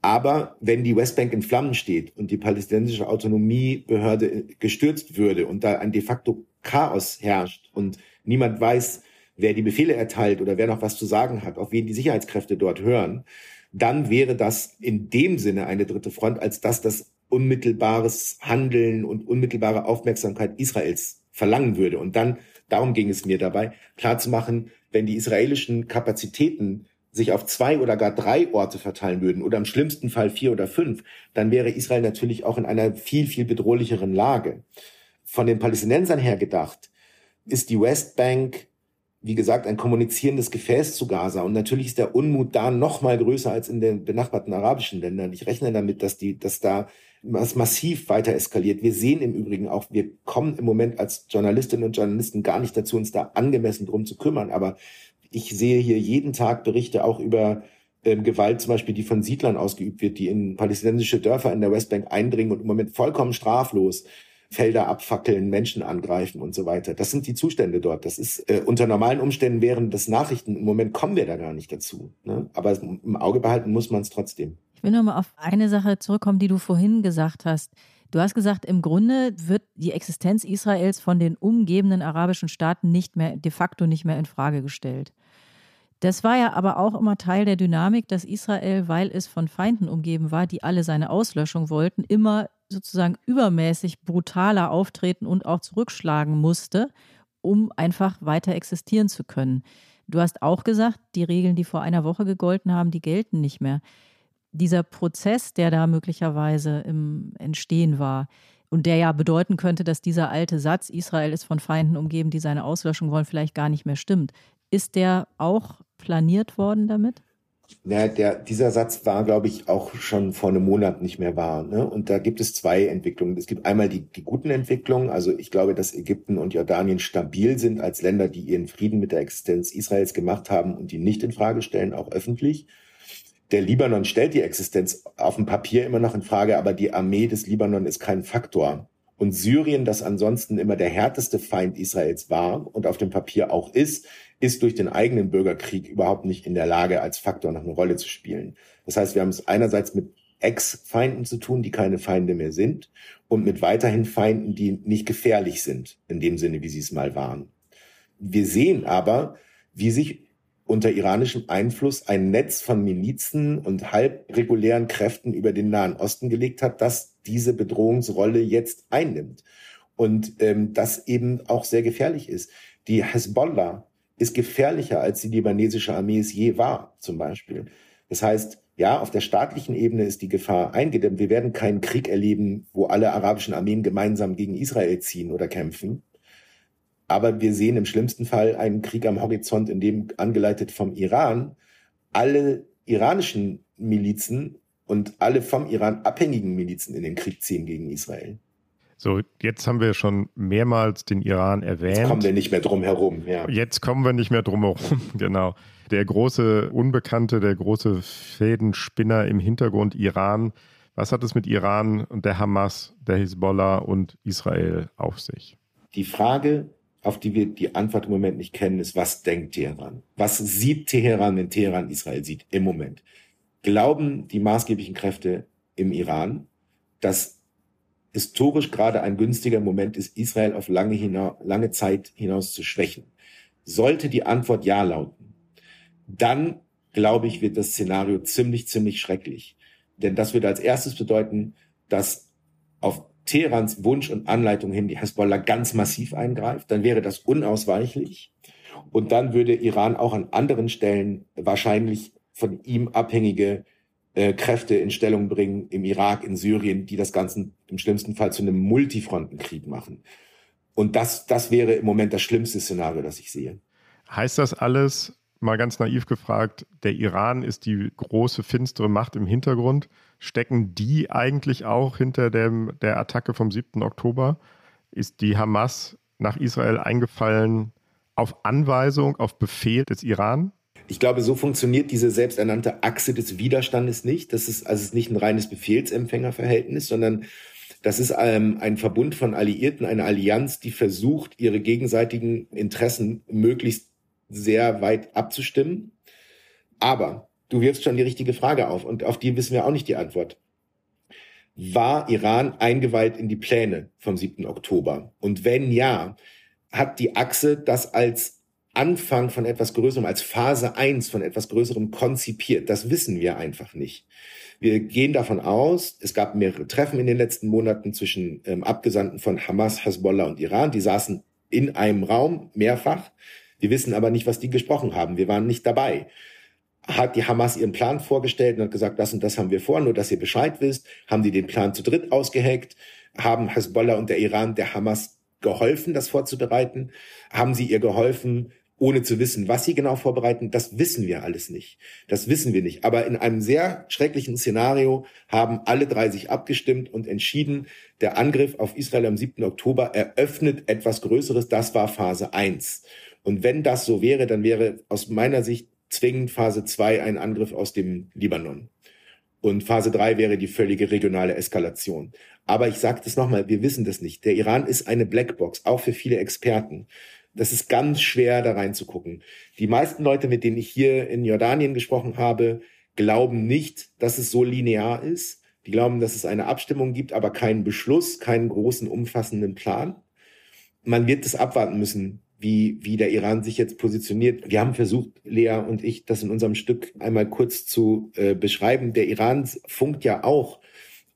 Aber wenn die Westbank in Flammen steht und die palästinensische Autonomiebehörde gestürzt würde und da ein de facto Chaos herrscht und niemand weiß, wer die Befehle erteilt oder wer noch was zu sagen hat, auf wen die Sicherheitskräfte dort hören, dann wäre das in dem Sinne eine dritte Front, als dass das unmittelbares Handeln und unmittelbare Aufmerksamkeit Israels verlangen würde. Und dann, darum ging es mir dabei, klarzumachen, wenn die israelischen Kapazitäten sich auf zwei oder gar drei Orte verteilen würden oder im schlimmsten Fall vier oder fünf, dann wäre Israel natürlich auch in einer viel, viel bedrohlicheren Lage. Von den Palästinensern her gedacht, ist die Westbank, wie gesagt, ein kommunizierendes Gefäß zu Gaza. Und natürlich ist der Unmut da noch mal größer als in den benachbarten arabischen Ländern. Ich rechne damit, dass die, dass da was massiv weiter eskaliert. Wir sehen im Übrigen auch, wir kommen im Moment als Journalistinnen und Journalisten gar nicht dazu, uns da angemessen drum zu kümmern. Aber ich sehe hier jeden Tag Berichte auch über ähm, Gewalt, zum Beispiel, die von Siedlern ausgeübt wird, die in palästinensische Dörfer in der Westbank eindringen und im Moment vollkommen straflos Felder abfackeln, Menschen angreifen und so weiter. Das sind die Zustände dort. Das ist äh, unter normalen Umständen wären das Nachrichten. Im Moment kommen wir da gar nicht dazu. Ne? Aber im Auge behalten muss man es trotzdem.
Ich will nochmal auf eine Sache zurückkommen, die du vorhin gesagt hast. Du hast gesagt, im Grunde wird die Existenz Israels von den umgebenden arabischen Staaten nicht mehr, de facto nicht mehr in Frage gestellt. Das war ja aber auch immer Teil der Dynamik, dass Israel, weil es von Feinden umgeben war, die alle seine Auslöschung wollten, immer sozusagen übermäßig brutaler auftreten und auch zurückschlagen musste, um einfach weiter existieren zu können. Du hast auch gesagt, die Regeln, die vor einer Woche gegolten haben, die gelten nicht mehr. Dieser Prozess, der da möglicherweise im Entstehen war, und der ja bedeuten könnte, dass dieser alte Satz, Israel ist von Feinden umgeben, die seine Auslöschung wollen, vielleicht gar nicht mehr stimmt. Ist der auch planiert worden damit?
Ja, der, dieser Satz war, glaube ich, auch schon vor einem Monat nicht mehr wahr. Ne? Und da gibt es zwei Entwicklungen. Es gibt einmal die, die guten Entwicklungen. Also ich glaube, dass Ägypten und Jordanien stabil sind als Länder, die ihren Frieden mit der Existenz Israels gemacht haben und die nicht in Frage stellen, auch öffentlich. Der Libanon stellt die Existenz auf dem Papier immer noch in Frage, aber die Armee des Libanon ist kein Faktor. Und Syrien, das ansonsten immer der härteste Feind Israels war und auf dem Papier auch ist, ist durch den eigenen Bürgerkrieg überhaupt nicht in der Lage, als Faktor noch eine Rolle zu spielen. Das heißt, wir haben es einerseits mit Ex-Feinden zu tun, die keine Feinde mehr sind, und mit weiterhin Feinden, die nicht gefährlich sind, in dem Sinne, wie sie es mal waren. Wir sehen aber, wie sich unter iranischem Einfluss ein Netz von Milizen und halbregulären Kräften über den Nahen Osten gelegt hat, das diese Bedrohungsrolle jetzt einnimmt. Und ähm, das eben auch sehr gefährlich ist. Die Hezbollah ist gefährlicher, als die libanesische Armee es je war, zum Beispiel. Das heißt, ja, auf der staatlichen Ebene ist die Gefahr eingedämmt. Wir werden keinen Krieg erleben, wo alle arabischen Armeen gemeinsam gegen Israel ziehen oder kämpfen. Aber wir sehen im schlimmsten Fall einen Krieg am Horizont, in dem angeleitet vom Iran alle iranischen Milizen und alle vom Iran abhängigen Milizen in den Krieg ziehen gegen Israel.
So, jetzt haben wir schon mehrmals den Iran erwähnt. Jetzt
kommen wir nicht mehr drum herum, ja.
Jetzt kommen wir nicht mehr drum herum, <laughs> genau. Der große Unbekannte, der große Fädenspinner im Hintergrund Iran. Was hat es mit Iran und der Hamas, der Hisbollah und Israel auf sich?
Die Frage, auf die wir die Antwort im Moment nicht kennen, ist, was denkt Teheran? Was sieht Teheran, wenn Teheran Israel sieht im Moment? Glauben die maßgeblichen Kräfte im Iran, dass historisch gerade ein günstiger Moment ist, Israel auf lange, lange Zeit hinaus zu schwächen. Sollte die Antwort Ja lauten, dann glaube ich, wird das Szenario ziemlich, ziemlich schrecklich. Denn das würde als erstes bedeuten, dass auf Teherans Wunsch und Anleitung hin die Hezbollah ganz massiv eingreift. Dann wäre das unausweichlich. Und dann würde Iran auch an anderen Stellen wahrscheinlich von ihm abhängige äh, Kräfte in Stellung bringen, im Irak, in Syrien, die das Ganze im schlimmsten Fall zu einem Multifrontenkrieg machen. Und das, das wäre im Moment das schlimmste Szenario, das ich sehe.
Heißt das alles, mal ganz naiv gefragt, der Iran ist die große finstere Macht im Hintergrund? Stecken die eigentlich auch hinter dem, der Attacke vom 7. Oktober? Ist die Hamas nach Israel eingefallen auf Anweisung, auf Befehl des Iran?
Ich glaube, so funktioniert diese selbsternannte Achse des Widerstandes nicht. Das ist also nicht ein reines Befehlsempfängerverhältnis, sondern das ist ähm, ein Verbund von Alliierten, eine Allianz, die versucht, ihre gegenseitigen Interessen möglichst sehr weit abzustimmen. Aber du wirfst schon die richtige Frage auf und auf die wissen wir auch nicht die Antwort. War Iran eingeweiht in die Pläne vom 7. Oktober? Und wenn ja, hat die Achse das als Anfang von etwas Größerem, als Phase 1 von etwas Größerem konzipiert. Das wissen wir einfach nicht. Wir gehen davon aus, es gab mehrere Treffen in den letzten Monaten zwischen ähm, Abgesandten von Hamas, Hezbollah und Iran. Die saßen in einem Raum mehrfach. Wir wissen aber nicht, was die gesprochen haben. Wir waren nicht dabei. Hat die Hamas ihren Plan vorgestellt und hat gesagt, das und das haben wir vor, nur dass ihr Bescheid wisst. Haben die den Plan zu dritt ausgeheckt? Haben Hezbollah und der Iran der Hamas geholfen, das vorzubereiten? Haben sie ihr geholfen, ohne zu wissen, was sie genau vorbereiten, das wissen wir alles nicht. Das wissen wir nicht. Aber in einem sehr schrecklichen Szenario haben alle drei sich abgestimmt und entschieden, der Angriff auf Israel am 7. Oktober eröffnet etwas Größeres. Das war Phase 1. Und wenn das so wäre, dann wäre aus meiner Sicht zwingend Phase 2 ein Angriff aus dem Libanon. Und Phase 3 wäre die völlige regionale Eskalation. Aber ich sage das nochmal, wir wissen das nicht. Der Iran ist eine Blackbox, auch für viele Experten das ist ganz schwer, da reinzugucken. Die meisten Leute, mit denen ich hier in Jordanien gesprochen habe, glauben nicht, dass es so linear ist. Die glauben, dass es eine Abstimmung gibt, aber keinen Beschluss, keinen großen, umfassenden Plan. Man wird es abwarten müssen, wie, wie der Iran sich jetzt positioniert. Wir haben versucht, Lea und ich, das in unserem Stück einmal kurz zu äh, beschreiben. Der Iran funkt ja auch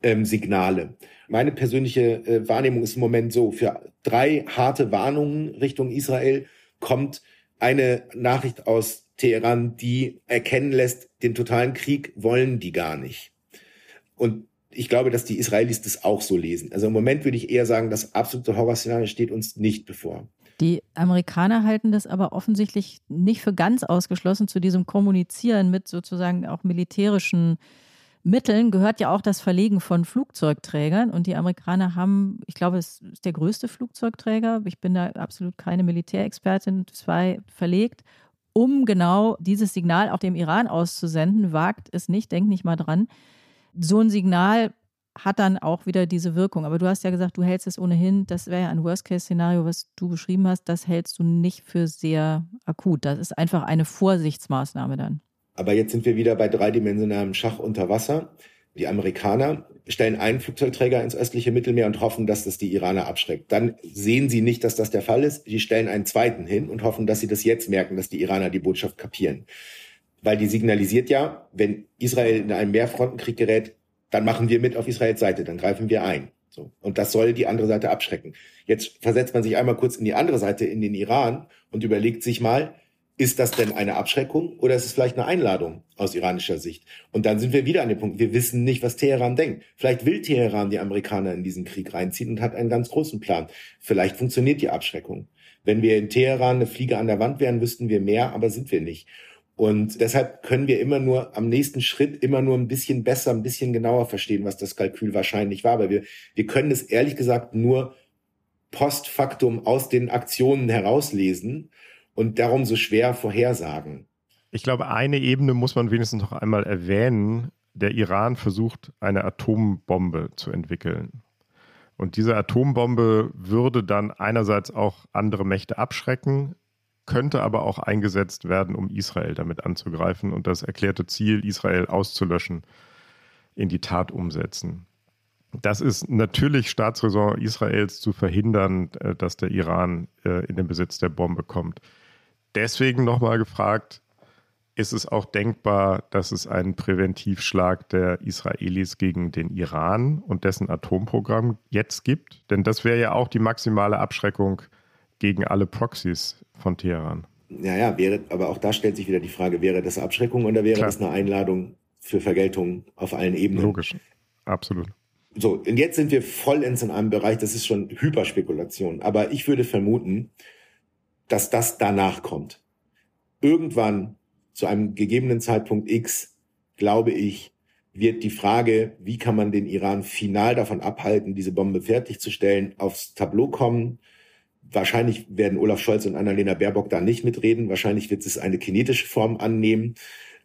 ähm, Signale. Meine persönliche äh, Wahrnehmung ist im Moment so, für drei harte Warnungen Richtung Israel kommt eine Nachricht aus Teheran, die erkennen lässt, den totalen Krieg wollen die gar nicht. Und ich glaube, dass die Israelis das auch so lesen. Also im Moment würde ich eher sagen, das absolute Horrorszenario steht uns nicht bevor.
Die Amerikaner halten das aber offensichtlich nicht für ganz ausgeschlossen zu diesem Kommunizieren mit sozusagen auch militärischen Mitteln gehört ja auch das Verlegen von Flugzeugträgern. Und die Amerikaner haben, ich glaube, es ist der größte Flugzeugträger, ich bin da absolut keine Militärexpertin, zwei verlegt, um genau dieses Signal auch dem Iran auszusenden. Wagt es nicht, denkt nicht mal dran. So ein Signal hat dann auch wieder diese Wirkung. Aber du hast ja gesagt, du hältst es ohnehin, das wäre ja ein Worst-Case-Szenario, was du beschrieben hast, das hältst du nicht für sehr akut. Das ist einfach eine Vorsichtsmaßnahme dann.
Aber jetzt sind wir wieder bei dreidimensionalem Schach unter Wasser. Die Amerikaner stellen einen Flugzeugträger ins östliche Mittelmeer und hoffen, dass das die Iraner abschreckt. Dann sehen sie nicht, dass das der Fall ist. Die stellen einen zweiten hin und hoffen, dass sie das jetzt merken, dass die Iraner die Botschaft kapieren. Weil die signalisiert ja, wenn Israel in einen Mehrfrontenkrieg gerät, dann machen wir mit auf Israels Seite, dann greifen wir ein. So. Und das soll die andere Seite abschrecken. Jetzt versetzt man sich einmal kurz in die andere Seite, in den Iran und überlegt sich mal, ist das denn eine Abschreckung oder ist es vielleicht eine Einladung aus iranischer Sicht? Und dann sind wir wieder an dem Punkt, wir wissen nicht, was Teheran denkt. Vielleicht will Teheran die Amerikaner in diesen Krieg reinziehen und hat einen ganz großen Plan. Vielleicht funktioniert die Abschreckung. Wenn wir in Teheran eine Fliege an der Wand wären, wüssten wir mehr, aber sind wir nicht. Und deshalb können wir immer nur am nächsten Schritt immer nur ein bisschen besser, ein bisschen genauer verstehen, was das Kalkül wahrscheinlich war. Aber wir, wir können es ehrlich gesagt nur post factum aus den Aktionen herauslesen und darum so schwer vorhersagen.
Ich glaube, eine Ebene muss man wenigstens noch einmal erwähnen. Der Iran versucht, eine Atombombe zu entwickeln. Und diese Atombombe würde dann einerseits auch andere Mächte abschrecken, könnte aber auch eingesetzt werden, um Israel damit anzugreifen und das erklärte Ziel, Israel auszulöschen, in die Tat umsetzen. Das ist natürlich Staatsräson Israels zu verhindern, äh, dass der Iran äh, in den Besitz der Bombe kommt deswegen nochmal gefragt, ist es auch denkbar, dass es einen Präventivschlag der Israelis gegen den Iran und dessen Atomprogramm jetzt gibt? Denn das wäre ja auch die maximale Abschreckung gegen alle Proxys von Teheran.
Ja, ja, wäre, aber auch da stellt sich wieder die Frage, wäre das Abschreckung oder wäre Klar. das eine Einladung für Vergeltung auf allen Ebenen?
Logisch, absolut.
So, und jetzt sind wir vollends in einem Bereich, das ist schon Hyperspekulation. Aber ich würde vermuten, dass das danach kommt. Irgendwann zu einem gegebenen Zeitpunkt X, glaube ich, wird die Frage, wie kann man den Iran final davon abhalten, diese Bombe fertigzustellen, aufs Tableau kommen. Wahrscheinlich werden Olaf Scholz und Annalena Baerbock da nicht mitreden. Wahrscheinlich wird es eine kinetische Form annehmen.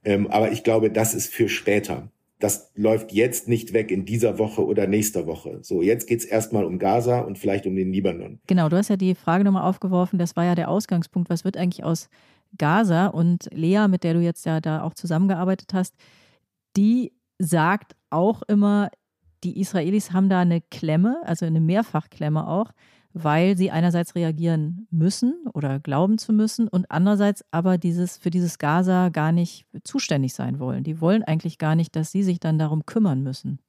Ähm, aber ich glaube, das ist für später. Das läuft jetzt nicht weg in dieser Woche oder nächster Woche. So, jetzt geht es erstmal um Gaza und vielleicht um den Libanon.
Genau, du hast ja die Frage nochmal aufgeworfen, das war ja der Ausgangspunkt. Was wird eigentlich aus Gaza und Lea, mit der du jetzt ja da auch zusammengearbeitet hast, die sagt auch immer, die Israelis haben da eine Klemme, also eine Mehrfachklemme auch, weil sie einerseits reagieren müssen oder glauben zu müssen und andererseits aber dieses für dieses Gaza gar nicht zuständig sein wollen. Die wollen eigentlich gar nicht, dass sie sich dann darum kümmern müssen.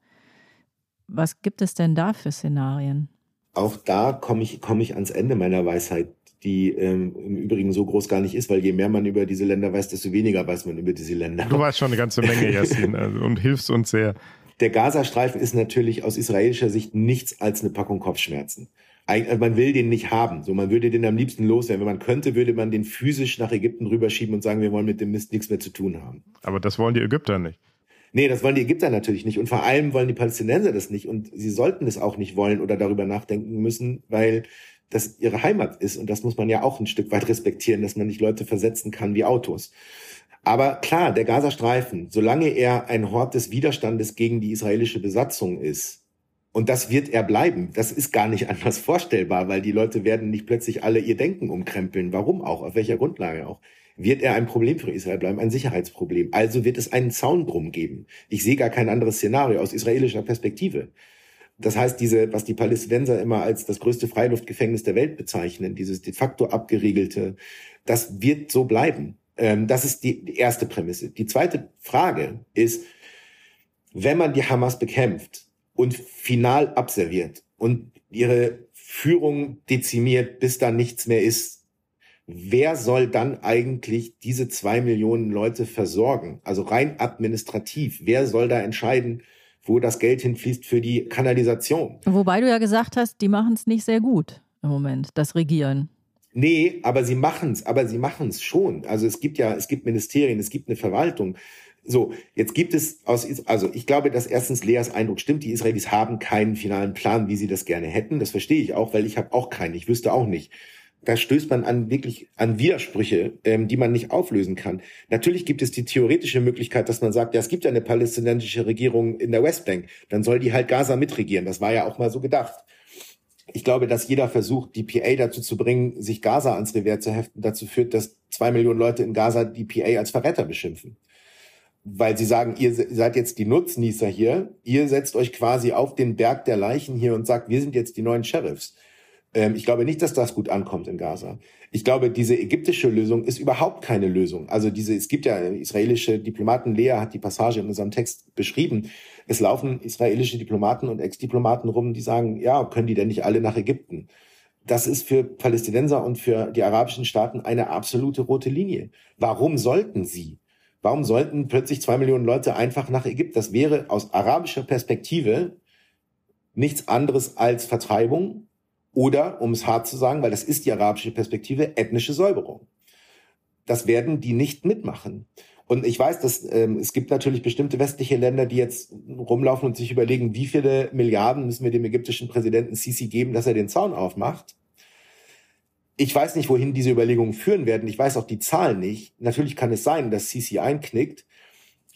Was gibt es denn da für Szenarien?
Auch da komme ich, komme ich ans Ende meiner Weisheit die ähm, im Übrigen so groß gar nicht ist, weil je mehr man über diese Länder weiß, desto weniger weiß man über diese Länder.
Du weißt schon eine ganze Menge, Yassin, <laughs> also, und hilfst uns sehr.
Der Gazastreifen ist natürlich aus israelischer Sicht nichts als eine Packung Kopfschmerzen. Äh, man will den nicht haben. So, man würde den am liebsten loswerden. Wenn man könnte, würde man den physisch nach Ägypten rüberschieben und sagen, wir wollen mit dem Mist nichts mehr zu tun haben.
Aber das wollen die Ägypter nicht.
Nee, das wollen die Ägypter natürlich nicht. Und vor allem wollen die Palästinenser das nicht. Und sie sollten es auch nicht wollen oder darüber nachdenken müssen, weil das ihre Heimat ist. Und das muss man ja auch ein Stück weit respektieren, dass man nicht Leute versetzen kann wie Autos. Aber klar, der Gazastreifen, solange er ein Hort des Widerstandes gegen die israelische Besatzung ist, und das wird er bleiben. Das ist gar nicht <laughs> anders vorstellbar, weil die Leute werden nicht plötzlich alle ihr Denken umkrempeln. Warum auch? Auf welcher Grundlage auch? Wird er ein Problem für Israel bleiben, ein Sicherheitsproblem. Also wird es einen Zaun drum geben. Ich sehe gar kein anderes Szenario aus israelischer Perspektive. Das heißt, diese, was die Palästinenser immer als das größte Freiluftgefängnis der Welt bezeichnen, dieses de facto abgeriegelte, das wird so bleiben. Ähm, das ist die erste Prämisse. Die zweite Frage ist, wenn man die Hamas bekämpft und final abserviert und ihre Führung dezimiert, bis da nichts mehr ist, wer soll dann eigentlich diese zwei Millionen Leute versorgen? Also rein administrativ, wer soll da entscheiden, wo das Geld hinfließt für die Kanalisation.
Wobei du ja gesagt hast, die machen es nicht sehr gut im Moment, das Regieren.
Nee, aber sie machen es, aber sie machen es schon. Also es gibt ja, es gibt Ministerien, es gibt eine Verwaltung. So, jetzt gibt es aus, also ich glaube, dass erstens Leas Eindruck stimmt, die Israelis haben keinen finalen Plan, wie sie das gerne hätten. Das verstehe ich auch, weil ich habe auch keinen. Ich wüsste auch nicht, da stößt man an wirklich an Widersprüche, ähm, die man nicht auflösen kann. Natürlich gibt es die theoretische Möglichkeit, dass man sagt, ja, es gibt ja eine palästinensische Regierung in der Westbank, dann soll die halt Gaza mitregieren. Das war ja auch mal so gedacht. Ich glaube, dass jeder Versuch, die PA dazu zu bringen, sich Gaza ans Revers zu heften, dazu führt, dass zwei Millionen Leute in Gaza die PA als Verräter beschimpfen. Weil sie sagen, ihr seid jetzt die Nutznießer hier, ihr setzt euch quasi auf den Berg der Leichen hier und sagt, wir sind jetzt die neuen Sheriffs. Ähm, ich glaube nicht, dass das gut ankommt in Gaza. Ich glaube, diese ägyptische Lösung ist überhaupt keine Lösung. Also diese, es gibt ja israelische Diplomaten, Lea hat die Passage in unserem Text beschrieben. Es laufen israelische Diplomaten und Ex-Diplomaten rum, die sagen, ja, können die denn nicht alle nach Ägypten? Das ist für Palästinenser und für die arabischen Staaten eine absolute rote Linie. Warum sollten sie? Warum sollten plötzlich zwei Millionen Leute einfach nach Ägypten? Das wäre aus arabischer Perspektive nichts anderes als Vertreibung oder, um es hart zu sagen, weil das ist die arabische Perspektive, ethnische Säuberung. Das werden die nicht mitmachen. Und ich weiß, dass ähm, es gibt natürlich bestimmte westliche Länder, die jetzt rumlaufen und sich überlegen, wie viele Milliarden müssen wir dem ägyptischen Präsidenten Sisi geben, dass er den Zaun aufmacht. Ich weiß nicht, wohin diese Überlegungen führen werden. Ich weiß auch die Zahlen nicht. Natürlich kann es sein, dass Sisi einknickt.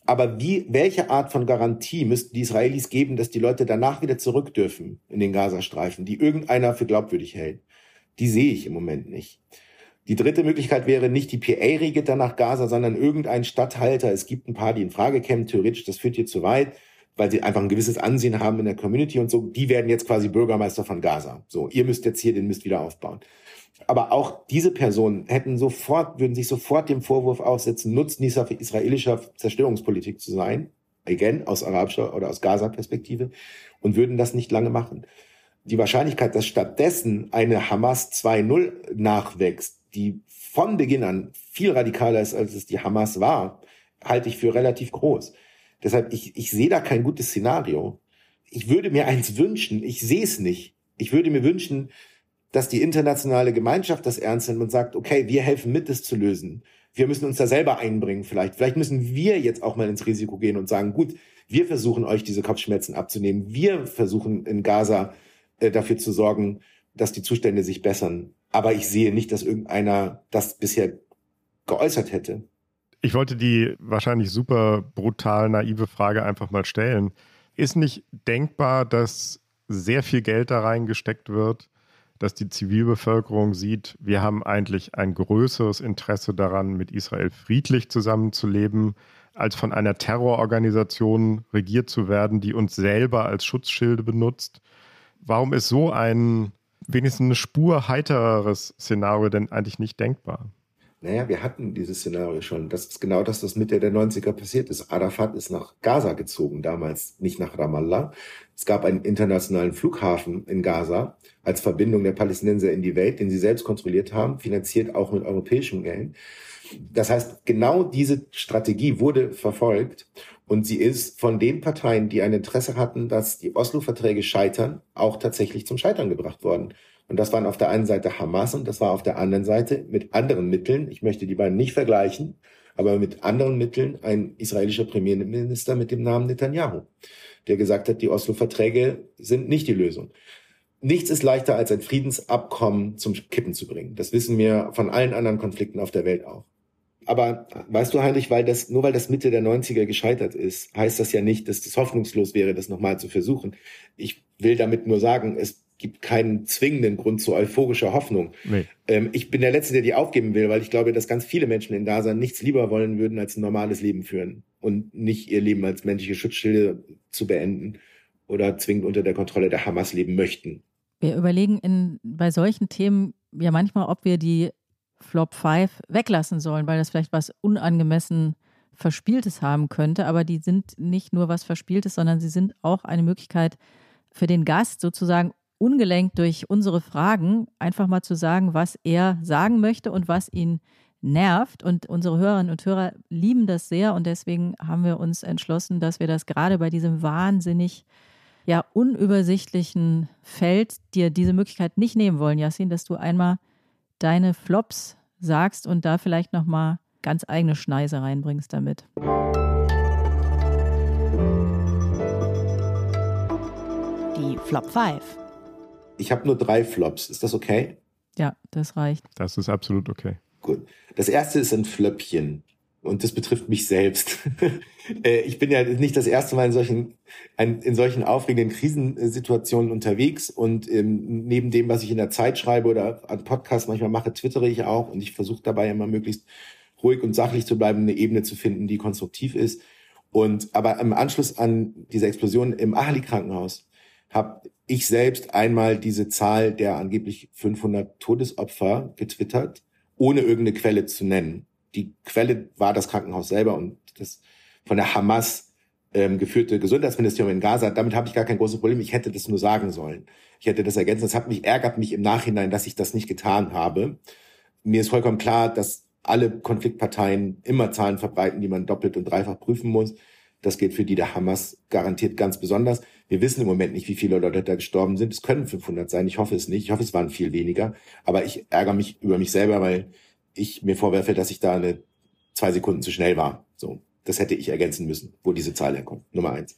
Aber wie, welche Art von Garantie müssten die Israelis geben, dass die Leute danach wieder zurück dürfen in den Gazastreifen, die irgendeiner für glaubwürdig hält? Die sehe ich im Moment nicht. Die dritte Möglichkeit wäre nicht die PA regiert dann nach Gaza, sondern irgendein Stadthalter. Es gibt ein paar, die in Frage kämen, theoretisch, das führt hier zu weit, weil sie einfach ein gewisses Ansehen haben in der Community und so. Die werden jetzt quasi Bürgermeister von Gaza. So, ihr müsst jetzt hier den Mist wieder aufbauen. Aber auch diese Personen hätten sofort, würden sich sofort dem Vorwurf aussetzen, Nutznießer für israelischer Zerstörungspolitik zu sein, again, aus arabischer oder aus Gaza-Perspektive, und würden das nicht lange machen. Die Wahrscheinlichkeit, dass stattdessen eine Hamas 2.0 nachwächst, die von Beginn an viel radikaler ist, als es die Hamas war, halte ich für relativ groß. Deshalb, ich, ich sehe da kein gutes Szenario. Ich würde mir eins wünschen, ich sehe es nicht. Ich würde mir wünschen, dass die internationale Gemeinschaft das ernst nimmt und sagt, okay, wir helfen mit, das zu lösen. Wir müssen uns da selber einbringen vielleicht. Vielleicht müssen wir jetzt auch mal ins Risiko gehen und sagen, gut, wir versuchen euch diese Kopfschmerzen abzunehmen. Wir versuchen in Gaza äh, dafür zu sorgen, dass die Zustände sich bessern. Aber ich sehe nicht, dass irgendeiner das bisher geäußert hätte.
Ich wollte die wahrscheinlich super brutal naive Frage einfach mal stellen. Ist nicht denkbar, dass sehr viel Geld da reingesteckt wird, dass die Zivilbevölkerung sieht, wir haben eigentlich ein größeres Interesse daran, mit Israel friedlich zusammenzuleben, als von einer Terrororganisation regiert zu werden, die uns selber als Schutzschilde benutzt. Warum ist so ein wenigstens eine Spur heitereres Szenario denn eigentlich nicht denkbar?
Naja, wir hatten dieses Szenario schon. Das ist genau das, was Mitte der 90er passiert ist. Arafat ist nach Gaza gezogen, damals nicht nach Ramallah. Es gab einen internationalen Flughafen in Gaza als Verbindung der Palästinenser in die Welt, den sie selbst kontrolliert haben, finanziert auch mit europäischem Geld. Das heißt, genau diese Strategie wurde verfolgt und sie ist von den Parteien, die ein Interesse hatten, dass die Oslo-Verträge scheitern, auch tatsächlich zum Scheitern gebracht worden. Und das waren auf der einen Seite Hamas und das war auf der anderen Seite mit anderen Mitteln, ich möchte die beiden nicht vergleichen, aber mit anderen Mitteln ein israelischer Premierminister mit dem Namen Netanyahu, der gesagt hat, die Oslo-Verträge sind nicht die Lösung. Nichts ist leichter, als ein Friedensabkommen zum Kippen zu bringen. Das wissen wir von allen anderen Konflikten auf der Welt auch. Aber weißt du, Heinrich, weil das, nur weil das Mitte der 90er gescheitert ist, heißt das ja nicht, dass das hoffnungslos wäre, das nochmal zu versuchen. Ich will damit nur sagen, es gibt keinen zwingenden Grund zu euphorischer Hoffnung. Nee. Ähm, ich bin der Letzte, der die aufgeben will, weil ich glaube, dass ganz viele Menschen in Gaza nichts lieber wollen würden, als ein normales Leben führen und nicht ihr Leben als menschliche Schutzschilde zu beenden oder zwingend unter der Kontrolle der Hamas leben möchten.
Wir überlegen in, bei solchen Themen ja manchmal, ob wir die Flop 5 weglassen sollen, weil das vielleicht was unangemessen Verspieltes haben könnte. Aber die sind nicht nur was Verspieltes, sondern sie sind auch eine Möglichkeit für den Gast sozusagen ungelenkt durch unsere Fragen einfach mal zu sagen, was er sagen möchte und was ihn nervt. Und unsere Hörerinnen und Hörer lieben das sehr und deswegen haben wir uns entschlossen, dass wir das gerade bei diesem wahnsinnig ja unübersichtlichen Feld dir diese Möglichkeit nicht nehmen wollen, Yassin, dass du einmal deine Flops sagst und da vielleicht nochmal ganz eigene Schneise reinbringst damit.
Die Flop 5.
Ich habe nur drei Flops. Ist das okay?
Ja, das reicht.
Das ist absolut okay.
Gut. Das erste ist ein Flöppchen. Und das betrifft mich selbst. <laughs> Äh, ich bin ja nicht das erste Mal in solchen, in solchen aufregenden Krisensituationen unterwegs. Und ähm, neben dem, was ich in der Zeit schreibe oder an Podcasts manchmal mache, twittere ich auch. Und ich versuche dabei immer möglichst ruhig und sachlich zu bleiben, eine Ebene zu finden, die konstruktiv ist. Und aber im Anschluss an diese Explosion im Ahali-Krankenhaus habe ich selbst einmal diese Zahl der angeblich 500 Todesopfer getwittert, ohne irgendeine Quelle zu nennen. Die Quelle war das Krankenhaus selber und das von der Hamas ähm, geführte Gesundheitsministerium in Gaza. Damit habe ich gar kein großes Problem. Ich hätte das nur sagen sollen. Ich hätte das ergänzen. Das hat mich ärgert mich im Nachhinein, dass ich das nicht getan habe. Mir ist vollkommen klar, dass alle Konfliktparteien immer Zahlen verbreiten, die man doppelt und dreifach prüfen muss. Das geht für die der Hamas garantiert ganz besonders. Wir wissen im Moment nicht, wie viele Leute da gestorben sind. Es können 500 sein. Ich hoffe es nicht. Ich hoffe, es waren viel weniger. Aber ich ärgere mich über mich selber, weil ich mir vorwerfe, dass ich da eine zwei Sekunden zu schnell war. So, das hätte ich ergänzen müssen, wo diese Zahl herkommt. Nummer eins.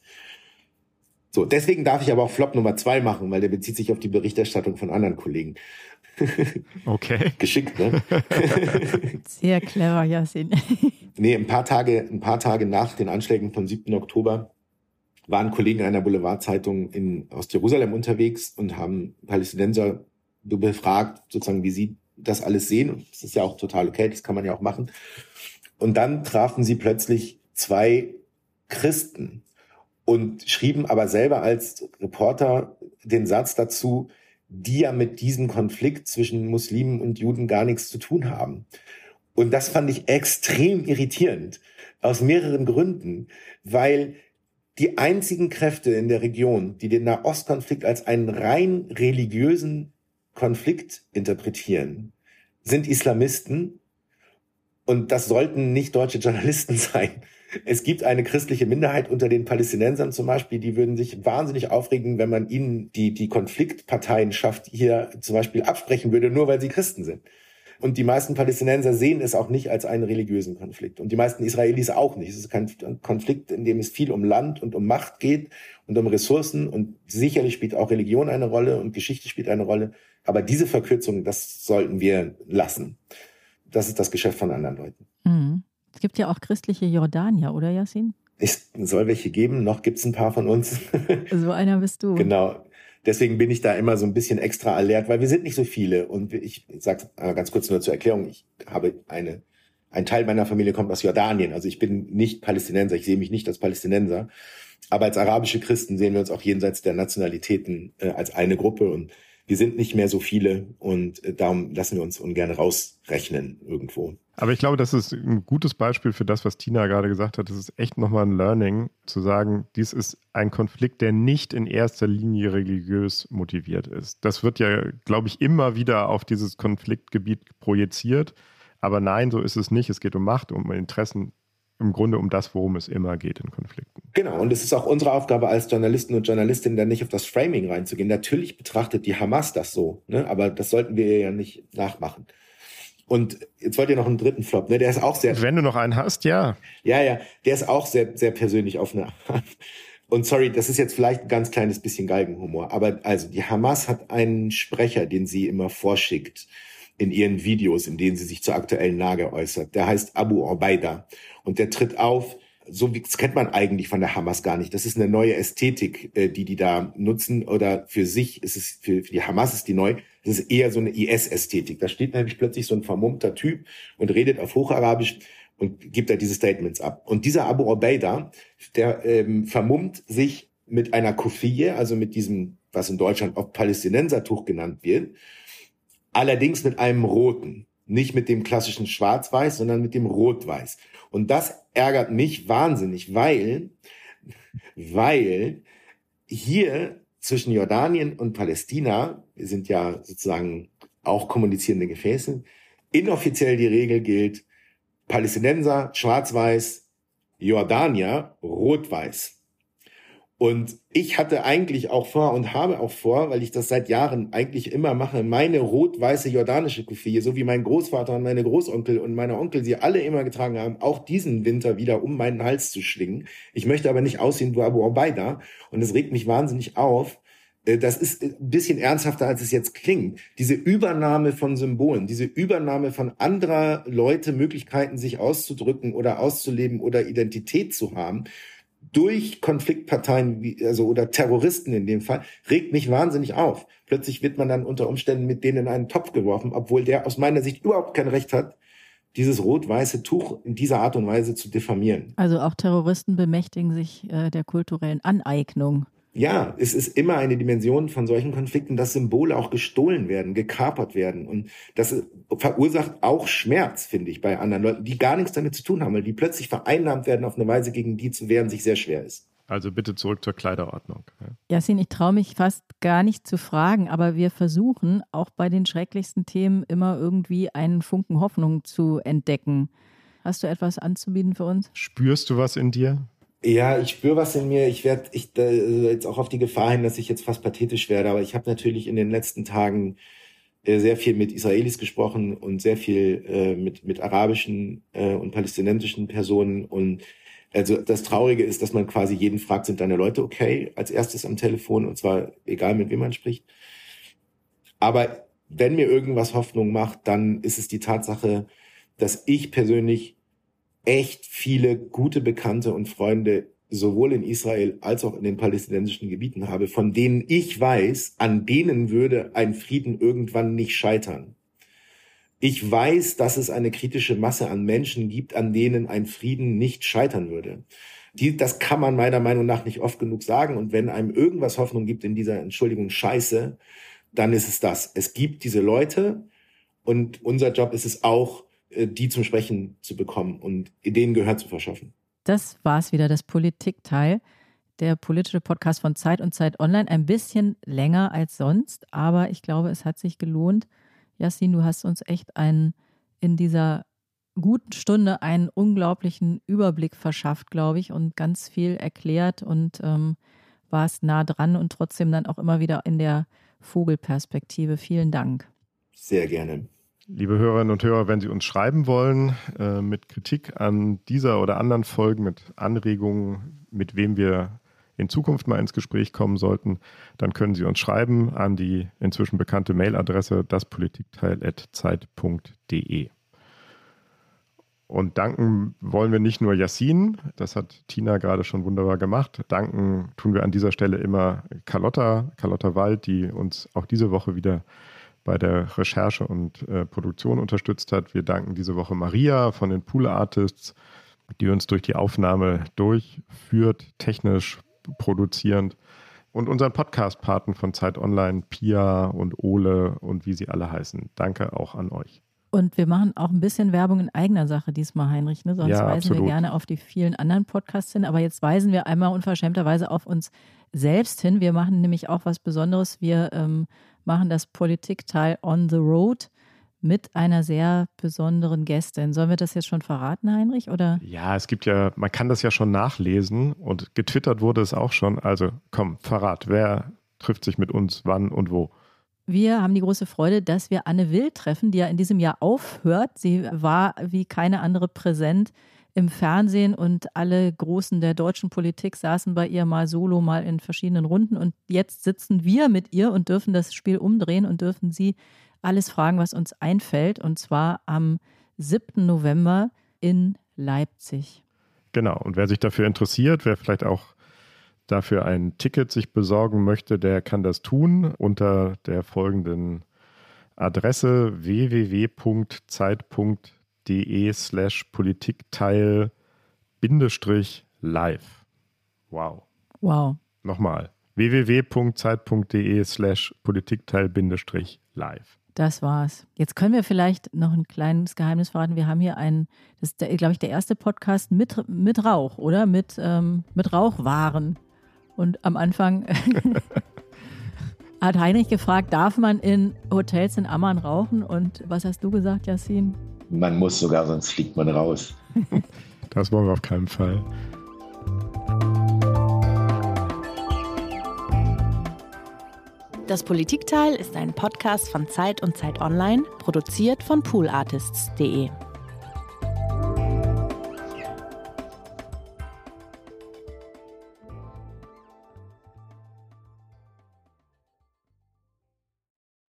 So, deswegen darf ich aber auch Flop Nummer zwei machen, weil der bezieht sich auf die Berichterstattung von anderen Kollegen.
Okay. <laughs>
Geschickt, ne? <laughs>
Sehr clever, Yasin. <laughs>
nee, ein paar Tage, ein paar Tage nach den Anschlägen vom 7. Oktober waren Kollegen einer Boulevardzeitung in Ostjerusalem unterwegs und haben Palästinenser befragt, sozusagen, wie sie das alles sehen. Und das ist ja auch total okay, das kann man ja auch machen. Und dann trafen sie plötzlich zwei Christen und schrieben aber selber als Reporter den Satz dazu, die ja mit diesem Konflikt zwischen Muslimen und Juden gar nichts zu tun haben. Und das fand ich extrem irritierend, aus mehreren Gründen, weil die einzigen Kräfte in der Region, die den Nahostkonflikt als einen rein religiösen Konflikt interpretieren, sind Islamisten. Und das sollten nicht deutsche Journalisten <laughs> sein. Es gibt eine christliche Minderheit unter den Palästinensern zum Beispiel, die würden sich wahnsinnig aufregen, wenn man ihnen die, die Konfliktparteienschaft hier zum Beispiel absprechen würde, nur weil sie Christen sind. Und die meisten Palästinenser sehen es auch nicht als einen religiösen Konflikt. Und die meisten Israelis auch nicht. Es ist kein Konflikt, in dem es viel um Land und um Macht geht und um Ressourcen. Und sicherlich spielt auch Religion eine Rolle und Geschichte spielt eine Rolle. Aber diese Verkürzung, das sollten wir lassen. Das ist das Geschäft von anderen Leuten.
Mhm. Es gibt ja auch christliche Jordanier, oder Yassin?
Es soll welche geben, noch gibt es ein paar von uns. <laughs>
So einer bist du.
Genau. Deswegen bin ich da immer so ein bisschen extra alert, weil wir sind nicht so viele. Und ich sage ganz kurz nur zur Erklärung, ich habe eine, ein Teil meiner Familie kommt aus Jordanien. Also ich bin nicht Palästinenser, ich sehe mich nicht als Palästinenser. Aber als arabische Christen sehen wir uns auch jenseits der Nationalitäten äh, als eine Gruppe. Und wir sind nicht mehr so viele und äh, darum lassen wir uns ungern rausrechnen irgendwo.
Aber ich glaube, das ist ein gutes Beispiel für das, was Tina gerade gesagt hat. Das ist echt nochmal ein Learning, zu sagen, dies ist ein Konflikt, der nicht in erster Linie religiös motiviert ist. Das wird ja, glaube ich, immer wieder auf dieses Konfliktgebiet projiziert. Aber nein, so ist es nicht. Es geht um Macht, um Interessen im Grunde um das, worum es immer geht in Konflikten.
Genau, und es ist auch unsere Aufgabe als Journalisten und Journalistinnen, dann nicht auf das Framing reinzugehen. Natürlich betrachtet die Hamas das so, ne? aber das sollten wir ja nicht nachmachen. Und jetzt wollt ihr noch einen dritten Flop, ne? Der ist auch sehr.
Wenn du noch einen hast, ja.
Ja, ja, der ist auch sehr, sehr persönlich auf eine Art. Und sorry, das ist jetzt vielleicht ein ganz kleines bisschen Galgenhumor, aber also die Hamas hat einen Sprecher, den sie immer vorschickt in ihren Videos, in denen sie sich zur aktuellen Lage äußert. Der heißt Abu Obaida und der tritt auf. So wie das kennt man eigentlich von der Hamas gar nicht. Das ist eine neue Ästhetik, äh, die die da nutzen. Oder für sich ist es für, für die Hamas ist die neu. Das ist eher so eine IS-Ästhetik. Da steht nämlich plötzlich so ein vermummter Typ und redet auf Hocharabisch und gibt da diese Statements ab. Und dieser Abu Obaida, der ähm, vermummt sich mit einer Kufiyye, also mit diesem, was in Deutschland auch Palästinensertuch genannt wird, allerdings mit einem roten, nicht mit dem klassischen Schwarz-Weiß, sondern mit dem Rot-Weiß. Und das ärgert mich wahnsinnig, weil, weil hier zwischen Jordanien und Palästina, sind ja sozusagen auch kommunizierende Gefäße, inoffiziell die Regel gilt, Palästinenser schwarz-weiß, Jordanier rot-weiß. Und ich hatte eigentlich auch vor und habe auch vor, weil ich das seit Jahren eigentlich immer mache, meine rot-weiße jordanische Kufie, so wie mein Großvater und meine Großonkel und meine Onkel sie alle immer getragen haben, auch diesen Winter wieder um meinen Hals zu schlingen. Ich möchte aber nicht aussehen wie Abu Obaida und es regt mich wahnsinnig auf. Äh, das ist ein bisschen ernsthafter, als es jetzt klingt. Diese Übernahme von Symbolen, diese Übernahme von anderer Leute Möglichkeiten, sich auszudrücken oder auszuleben oder Identität zu haben, durch Konfliktparteien wie, also oder Terroristen in dem Fall, regt mich wahnsinnig auf. Plötzlich wird man dann unter Umständen mit denen in einen Topf geworfen, obwohl der aus meiner Sicht überhaupt kein Recht hat, dieses rot-weiße Tuch in dieser Art und Weise zu diffamieren.
Also auch Terroristen bemächtigen sich äh, der kulturellen Aneignung
ja, es ist immer eine Dimension von solchen Konflikten, dass Symbole auch gestohlen werden, gekapert werden. Und das verursacht auch Schmerz, finde ich, bei anderen Leuten, die gar nichts damit zu tun haben, weil die plötzlich vereinnahmt werden auf eine Weise, gegen die zu wehren sich sehr schwer ist.
Also bitte zurück zur Kleiderordnung.
Ja. Jasin, ich traue mich fast gar nicht zu fragen, aber wir versuchen auch bei den schrecklichsten Themen immer irgendwie einen Funken Hoffnung zu entdecken. Hast du etwas anzubieten für uns?
Spürst du was in dir?
Ja, ich spüre was in mir. Ich werde ich also jetzt auch auf die Gefahr hin, dass ich jetzt fast pathetisch werde, aber ich habe natürlich in den letzten Tagen äh, sehr viel mit Israelis gesprochen und sehr viel äh, mit mit arabischen äh, und palästinensischen Personen und also das Traurige ist, dass man quasi jeden fragt, sind deine Leute okay, als erstes am Telefon und zwar egal mit wem man spricht. Aber wenn mir irgendwas Hoffnung macht, dann ist es die Tatsache, dass ich persönlich echt viele gute Bekannte und Freunde sowohl in Israel als auch in den palästinensischen Gebieten habe, von denen ich weiß, an denen würde ein Frieden irgendwann nicht scheitern. Ich weiß, dass es eine kritische Masse an Menschen gibt, an denen ein Frieden nicht scheitern würde. Die, das kann man meiner Meinung nach nicht oft genug sagen. Und wenn einem irgendwas Hoffnung gibt in dieser, Entschuldigung, Scheiße, dann ist es das. Es gibt diese Leute und unser Job ist es auch, die zum Sprechen zu bekommen und Ideen Gehör zu verschaffen.
Das war es wieder, das Politikteil. Der politische Podcast von Zeit und Zeit Online. Ein bisschen länger als sonst, aber ich glaube, es hat sich gelohnt. Yassin, du hast uns echt einen in dieser guten Stunde einen unglaublichen Überblick verschafft, glaube ich, und ganz viel erklärt und ähm, warst nah dran und trotzdem dann auch immer wieder in der Vogelperspektive. Vielen Dank.
Sehr gerne.
Liebe Hörerinnen und Hörer, wenn Sie uns schreiben wollen äh, mit Kritik an dieser oder anderen Folgen, mit Anregungen, mit wem wir in Zukunft mal ins Gespräch kommen sollten, dann können Sie uns schreiben an die inzwischen bekannte Mailadresse daspolitikteil.zeit.de. Und danken wollen wir nicht nur Yassin, das hat Tina gerade schon wunderbar gemacht. Danken tun wir an dieser Stelle immer Carlotta, Carlotta Wald, die uns auch diese Woche wieder bei der Recherche und äh, Produktion unterstützt hat. Wir danken diese Woche Maria von den Pool Artists, die uns durch die Aufnahme durchführt, technisch produzierend. Und unseren Podcast-Paten von Zeit Online, Pia und Ole und wie sie alle heißen. Danke auch an euch.
Und wir machen auch ein bisschen Werbung in eigener Sache diesmal, Heinrich. Ne? Sonst
Ja,
weisen
absolut.
wir gerne auf die vielen anderen Podcasts hin. Aber jetzt weisen wir einmal unverschämterweise auf uns selbst hin. Wir machen nämlich auch was Besonderes. Wir ähm, machen das Politikteil on the road mit einer sehr besonderen Gästin. Sollen wir das jetzt schon verraten, Heinrich? Oder?
Ja, es gibt ja, man kann das ja schon nachlesen und getwittert wurde es auch schon. Also komm, Verrat, wer trifft sich mit uns, wann und wo?
Wir haben die große Freude, dass wir Anne Will treffen, die ja in diesem Jahr aufhört. Sie war wie keine andere präsent im Fernsehen und alle Großen der deutschen Politik saßen bei ihr mal solo, mal in verschiedenen Runden. Und jetzt sitzen wir mit ihr und dürfen das Spiel umdrehen und dürfen sie alles fragen, was uns einfällt. Und zwar am 7. November in Leipzig.
Genau, und wer sich dafür interessiert, wer vielleicht auch dafür ein Ticket sich besorgen möchte, der kann das tun unter der folgenden Adresse www.zeit.de slash Politikteil Bindestrich live. Wow.
Wow.
Nochmal. www.zeit.de slash Politikteil Bindestrich live.
Das war's. Jetzt können wir vielleicht noch ein kleines Geheimnis verraten. Wir haben hier einen, das ist, glaube ich, der erste Podcast mit, mit Rauch, oder? Mit, ähm, mit Rauchwaren. Und am Anfang <laughs> hat Heinrich gefragt, darf man in Hotels in Amman rauchen? Und was hast du gesagt, Yassin?
Man muss sogar, sonst fliegt man raus. <laughs>
Das wollen wir auf keinen Fall.
Das Politikteil ist ein Podcast von Zeit und Zeit Online, produziert von poolartists.de.